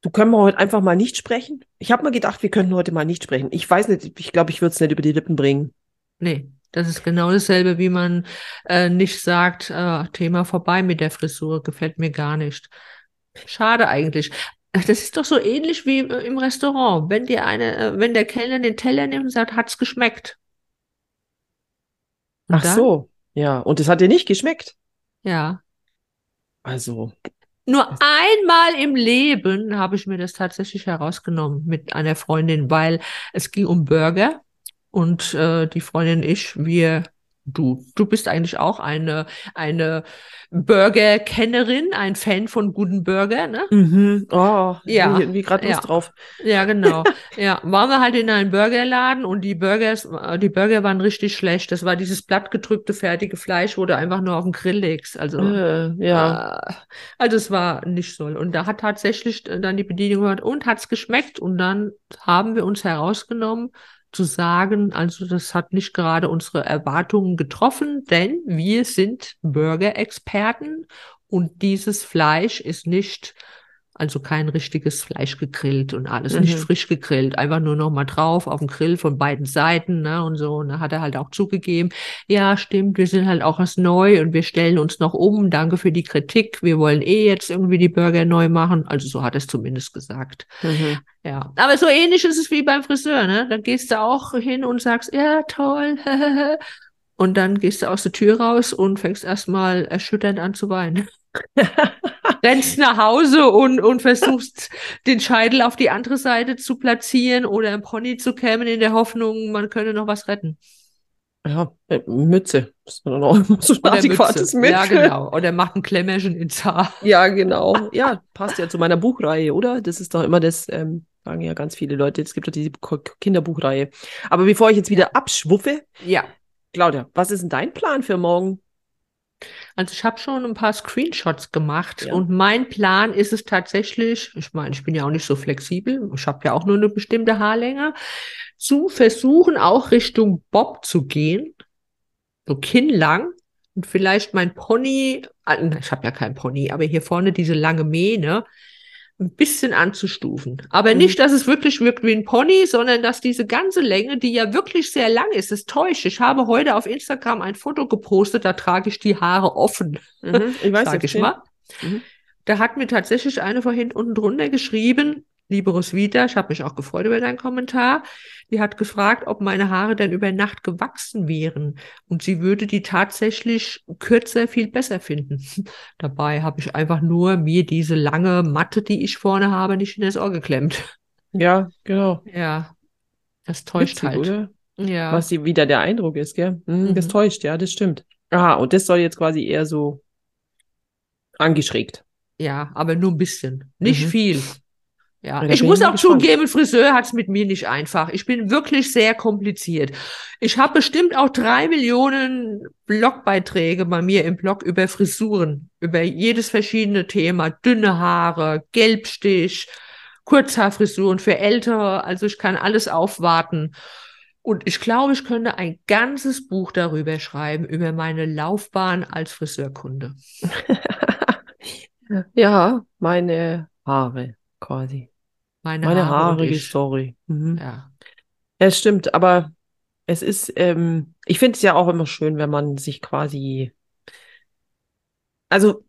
[SPEAKER 2] du können wir heute einfach mal nicht sprechen. Ich habe mir gedacht, wir könnten heute mal nicht sprechen. Ich weiß nicht, ich glaube, ich würde es nicht über die Lippen bringen.
[SPEAKER 1] Nee, das ist genau dasselbe, wie man äh, nicht sagt, äh, Thema vorbei mit der Frisur, gefällt mir gar nicht. Schade eigentlich. Das ist doch so ähnlich wie äh, im Restaurant. Wenn dir eine, äh, wenn der Kellner den Teller nimmt und sagt, hat's geschmeckt.
[SPEAKER 2] Und Ach dann? so, ja. Und es hat dir nicht geschmeckt?
[SPEAKER 1] Ja.
[SPEAKER 2] Also.
[SPEAKER 1] Nur einmal im Leben habe ich mir das tatsächlich herausgenommen mit einer Freundin, weil es ging um Burger und äh, die Freundin und ich, wir Du, du bist eigentlich auch eine, eine Burger-Kennerin, ein Fan von guten Burger, ne?
[SPEAKER 2] Mhm. Oh, ja. irgendwie gerade Lust ja. drauf.
[SPEAKER 1] Ja, genau. ja, waren wir halt in einem Burgerladen und die Burgers, die Burger waren richtig schlecht. Das war dieses blattgedrückte, fertige Fleisch, wo du einfach nur auf den Grill legst. Also,
[SPEAKER 2] äh, ja.
[SPEAKER 1] Äh, also es war nicht so. Und da hat tatsächlich dann die Bedienung gehört und hat's geschmeckt. Und dann haben wir uns herausgenommen, zu sagen, also das hat nicht gerade unsere Erwartungen getroffen, denn wir sind Burger-Experten und dieses Fleisch ist nicht also kein richtiges Fleisch gegrillt und alles mhm. nicht frisch gegrillt. Einfach nur noch mal drauf auf dem Grill von beiden Seiten, ne, und so. Und da hat er halt auch zugegeben, ja, stimmt, wir sind halt auch was neu und wir stellen uns noch um. Danke für die Kritik. Wir wollen eh jetzt irgendwie die Burger neu machen. Also so hat er es zumindest gesagt. Mhm. Ja. Aber so ähnlich ist es wie beim Friseur, ne? Da gehst du auch hin und sagst, ja, toll. und dann gehst du aus der Tür raus und fängst erstmal erschütternd an zu weinen. Rennst nach Hause und, und versuchst, den Scheitel auf die andere Seite zu platzieren oder im Pony zu kämen in der Hoffnung, man könne noch was retten.
[SPEAKER 2] Ja, äh, Mütze. Das ist dann auch immer so
[SPEAKER 1] ein adäquates Mittel. Ja, genau. Oder macht ein Klemmerchen ins Haar.
[SPEAKER 2] Ja, genau. Ja, passt ja zu meiner Buchreihe, oder? Das ist doch immer das, ähm, sagen ja ganz viele Leute, es gibt doch diese Kinderbuchreihe. Aber bevor ich jetzt wieder abschwuffe,
[SPEAKER 1] ja.
[SPEAKER 2] Claudia, was ist denn dein Plan für morgen?
[SPEAKER 1] Also ich habe schon ein paar Screenshots gemacht ja. und mein Plan ist es tatsächlich, ich meine, ich bin ja auch nicht so flexibel, ich habe ja auch nur eine bestimmte Haarlänge, zu versuchen, auch Richtung Bob zu gehen, so kinnlang und vielleicht mein Pony, äh, ich habe ja kein Pony, aber hier vorne diese lange Mähne, ein bisschen anzustufen. Aber mhm. nicht, dass es wirklich wirkt wie ein Pony, sondern dass diese ganze Länge, die ja wirklich sehr lang ist, es täuscht. Ich habe heute auf Instagram ein Foto gepostet, da trage ich die Haare offen. Mhm. Ich weiß, sag ich mal. Mhm. Da hat mir tatsächlich eine vorhin unten drunter geschrieben, liebe Roswitha, ich habe mich auch gefreut über deinen Kommentar. Die hat gefragt, ob meine Haare denn über Nacht gewachsen wären. Und sie würde die tatsächlich kürzer viel besser finden. Dabei habe ich einfach nur mir diese lange Matte, die ich vorne habe, nicht in das Ohr geklemmt.
[SPEAKER 2] Ja, genau.
[SPEAKER 1] Ja, das täuscht Witzig, halt. Oder?
[SPEAKER 2] Ja. Was wieder der Eindruck ist, gell? Hm, mhm. Das täuscht, ja, das stimmt. Aha, und das soll jetzt quasi eher so angeschrägt.
[SPEAKER 1] Ja, aber nur ein bisschen. Nicht mhm. viel. Ja, ich muss auch gespannt. zugeben, Friseur hat es mit mir nicht einfach. Ich bin wirklich sehr kompliziert. Ich habe bestimmt auch drei Millionen Blogbeiträge bei mir im Blog über Frisuren, über jedes verschiedene Thema. Dünne Haare, Gelbstich, Kurzhaarfrisuren für Ältere. Also ich kann alles aufwarten. Und ich glaube, ich könnte ein ganzes Buch darüber schreiben, über meine Laufbahn als Friseurkunde.
[SPEAKER 2] ja, meine Haare quasi.
[SPEAKER 1] Meine, Meine Haare,
[SPEAKER 2] haarige Story.
[SPEAKER 1] Mhm. Ja.
[SPEAKER 2] Ja, es stimmt, aber es ist, ähm, ich finde es ja auch immer schön, wenn man sich quasi, also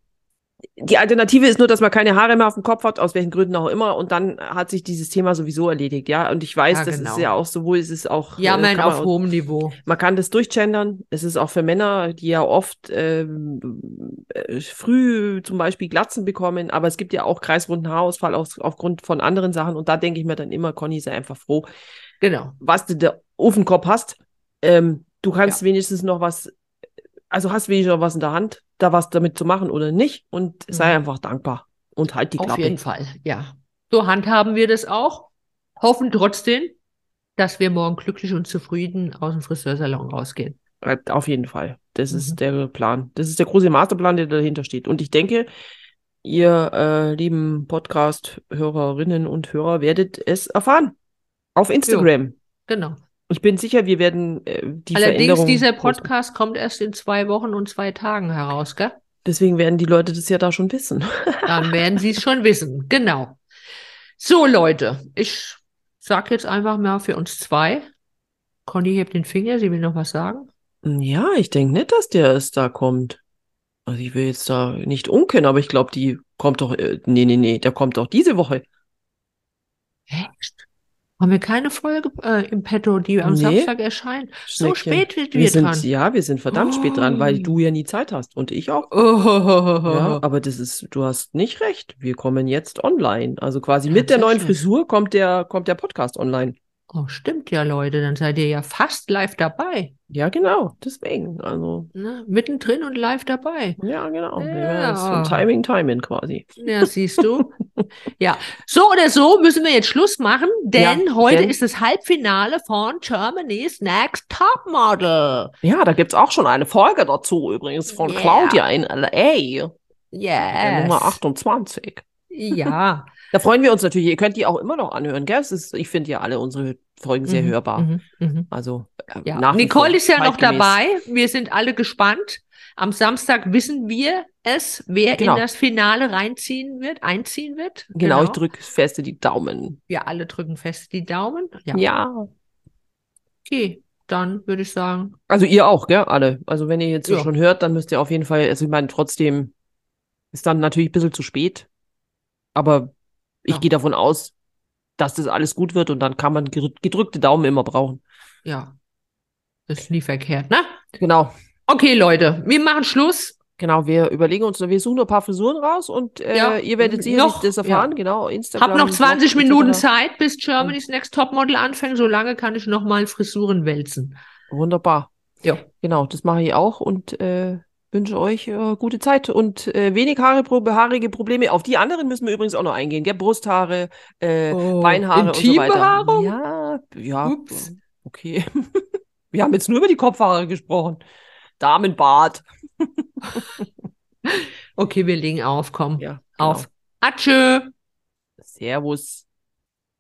[SPEAKER 2] die Alternative ist nur, dass man keine Haare mehr auf dem Kopf hat, aus welchen Gründen auch immer, und dann hat sich dieses Thema sowieso erledigt, ja. Und ich weiß, ja, das genau. ist ja auch sowohl, es ist auch.
[SPEAKER 1] Ja, man auf man, hohem Niveau.
[SPEAKER 2] Man kann das durchgendern. Es ist auch für Männer, die ja oft ähm, äh, früh zum Beispiel Glatzen bekommen, aber es gibt ja auch kreisrunden Haarausfall auf, aufgrund von anderen Sachen. Und da denke ich mir dann immer, Conny, sei einfach froh.
[SPEAKER 1] Genau.
[SPEAKER 2] Was du der Ofenkopf hast, ähm, du kannst ja. wenigstens noch was, also hast wenigstens noch was in der Hand, da was damit zu machen oder nicht und sei mhm. einfach dankbar und halt die Klappe.
[SPEAKER 1] Auf jeden Fall, ja. So handhaben wir das auch. Hoffen trotzdem, dass wir morgen glücklich und zufrieden aus dem Friseursalon rausgehen.
[SPEAKER 2] Äh, auf jeden Fall. Das mhm. ist der Plan. Das ist der große Masterplan, der dahinter steht. Und ich denke, ihr äh, lieben Podcast-Hörerinnen und Hörer werdet es erfahren. Auf Instagram. Jo,
[SPEAKER 1] genau.
[SPEAKER 2] Ich bin sicher, wir werden äh,
[SPEAKER 1] die Allerdings, dieser Podcast posten. kommt erst in zwei Wochen und zwei Tagen heraus, gell?
[SPEAKER 2] Deswegen werden die Leute das ja da schon wissen.
[SPEAKER 1] Dann werden sie es schon wissen, genau. So, Leute, ich sag jetzt einfach mal für uns zwei. Conny hebt den Finger, sie will noch was sagen.
[SPEAKER 2] Ja, ich denke nicht, dass der es da kommt. Also ich will jetzt da nicht unkennen, aber ich glaube, die kommt doch, äh, nee, nee, nee, der kommt doch diese Woche.
[SPEAKER 1] Echt? Haben wir keine Folge äh, im Petto, die am nee. Samstag erscheint? So spät
[SPEAKER 2] sind wir, wir sind, dran. Ja, wir sind verdammt oh. spät dran, weil du ja nie Zeit hast und ich auch. Oh. Ja, aber das ist, du hast nicht recht. Wir kommen jetzt online. Also quasi mit der neuen Frisur kommt der, kommt der Podcast online.
[SPEAKER 1] Oh, stimmt ja, Leute. Dann seid ihr ja fast live dabei.
[SPEAKER 2] Ja, genau. Deswegen. Also.
[SPEAKER 1] Na, mittendrin und live dabei.
[SPEAKER 2] Ja, genau. Ja. Ja, Timing, Timing quasi.
[SPEAKER 1] Ja, siehst du. ja. So oder so müssen wir jetzt Schluss machen, denn ja, heute denn... ist das Halbfinale von Germany's Next Top Model.
[SPEAKER 2] Ja, da gibt es auch schon eine Folge dazu übrigens von yeah. Claudia in LA.
[SPEAKER 1] Ja.
[SPEAKER 2] Nummer 28.
[SPEAKER 1] Ja.
[SPEAKER 2] Da freuen wir uns natürlich. Ihr könnt die auch immer noch anhören, gell? Ist, ich finde ja alle unsere Folgen sehr mhm, hörbar. Mhm,
[SPEAKER 1] mhm.
[SPEAKER 2] Also
[SPEAKER 1] äh, ja. nach Nicole ist ja noch dabei. Wir sind alle gespannt. Am Samstag wissen wir es, wer genau. in das Finale reinziehen wird, einziehen wird.
[SPEAKER 2] Genau, genau. ich drücke feste die Daumen.
[SPEAKER 1] Wir alle drücken fest die Daumen.
[SPEAKER 2] Ja. ja.
[SPEAKER 1] Okay, dann würde ich sagen.
[SPEAKER 2] Also ihr auch, gell? Alle. Also wenn ihr jetzt ja. schon hört, dann müsst ihr auf jeden Fall, also ich meine, trotzdem ist dann natürlich ein bisschen zu spät. Aber ich ja. gehe davon aus, dass das alles gut wird und dann kann man gedrückte Daumen immer brauchen.
[SPEAKER 1] Ja. Das ist nie verkehrt, ne?
[SPEAKER 2] Genau.
[SPEAKER 1] Okay, Leute, wir machen Schluss.
[SPEAKER 2] Genau, wir überlegen uns, wir suchen ein paar Frisuren raus und äh, ja, ihr werdet sicherlich das erfahren. Ja. Genau,
[SPEAKER 1] Instagram. Hab noch 20 Minuten Zeit, bis Germany's Next Topmodel anfängt. So lange kann ich noch mal Frisuren wälzen.
[SPEAKER 2] Wunderbar. Ja. Genau, das mache ich auch und äh, wünsche euch äh, gute Zeit und äh, wenig Haare, haarige Probleme. Auf die anderen müssen wir übrigens auch noch eingehen, gell? Brusthaare, äh, oh, Beinhaare und so weiter.
[SPEAKER 1] Behaarung?
[SPEAKER 2] Ja, ja. Ups. Okay. wir haben jetzt nur über die Kopfhaare gesprochen. Damenbart.
[SPEAKER 1] okay, wir legen auf, komm.
[SPEAKER 2] Ja,
[SPEAKER 1] genau. Auf. Atschö.
[SPEAKER 2] Servus.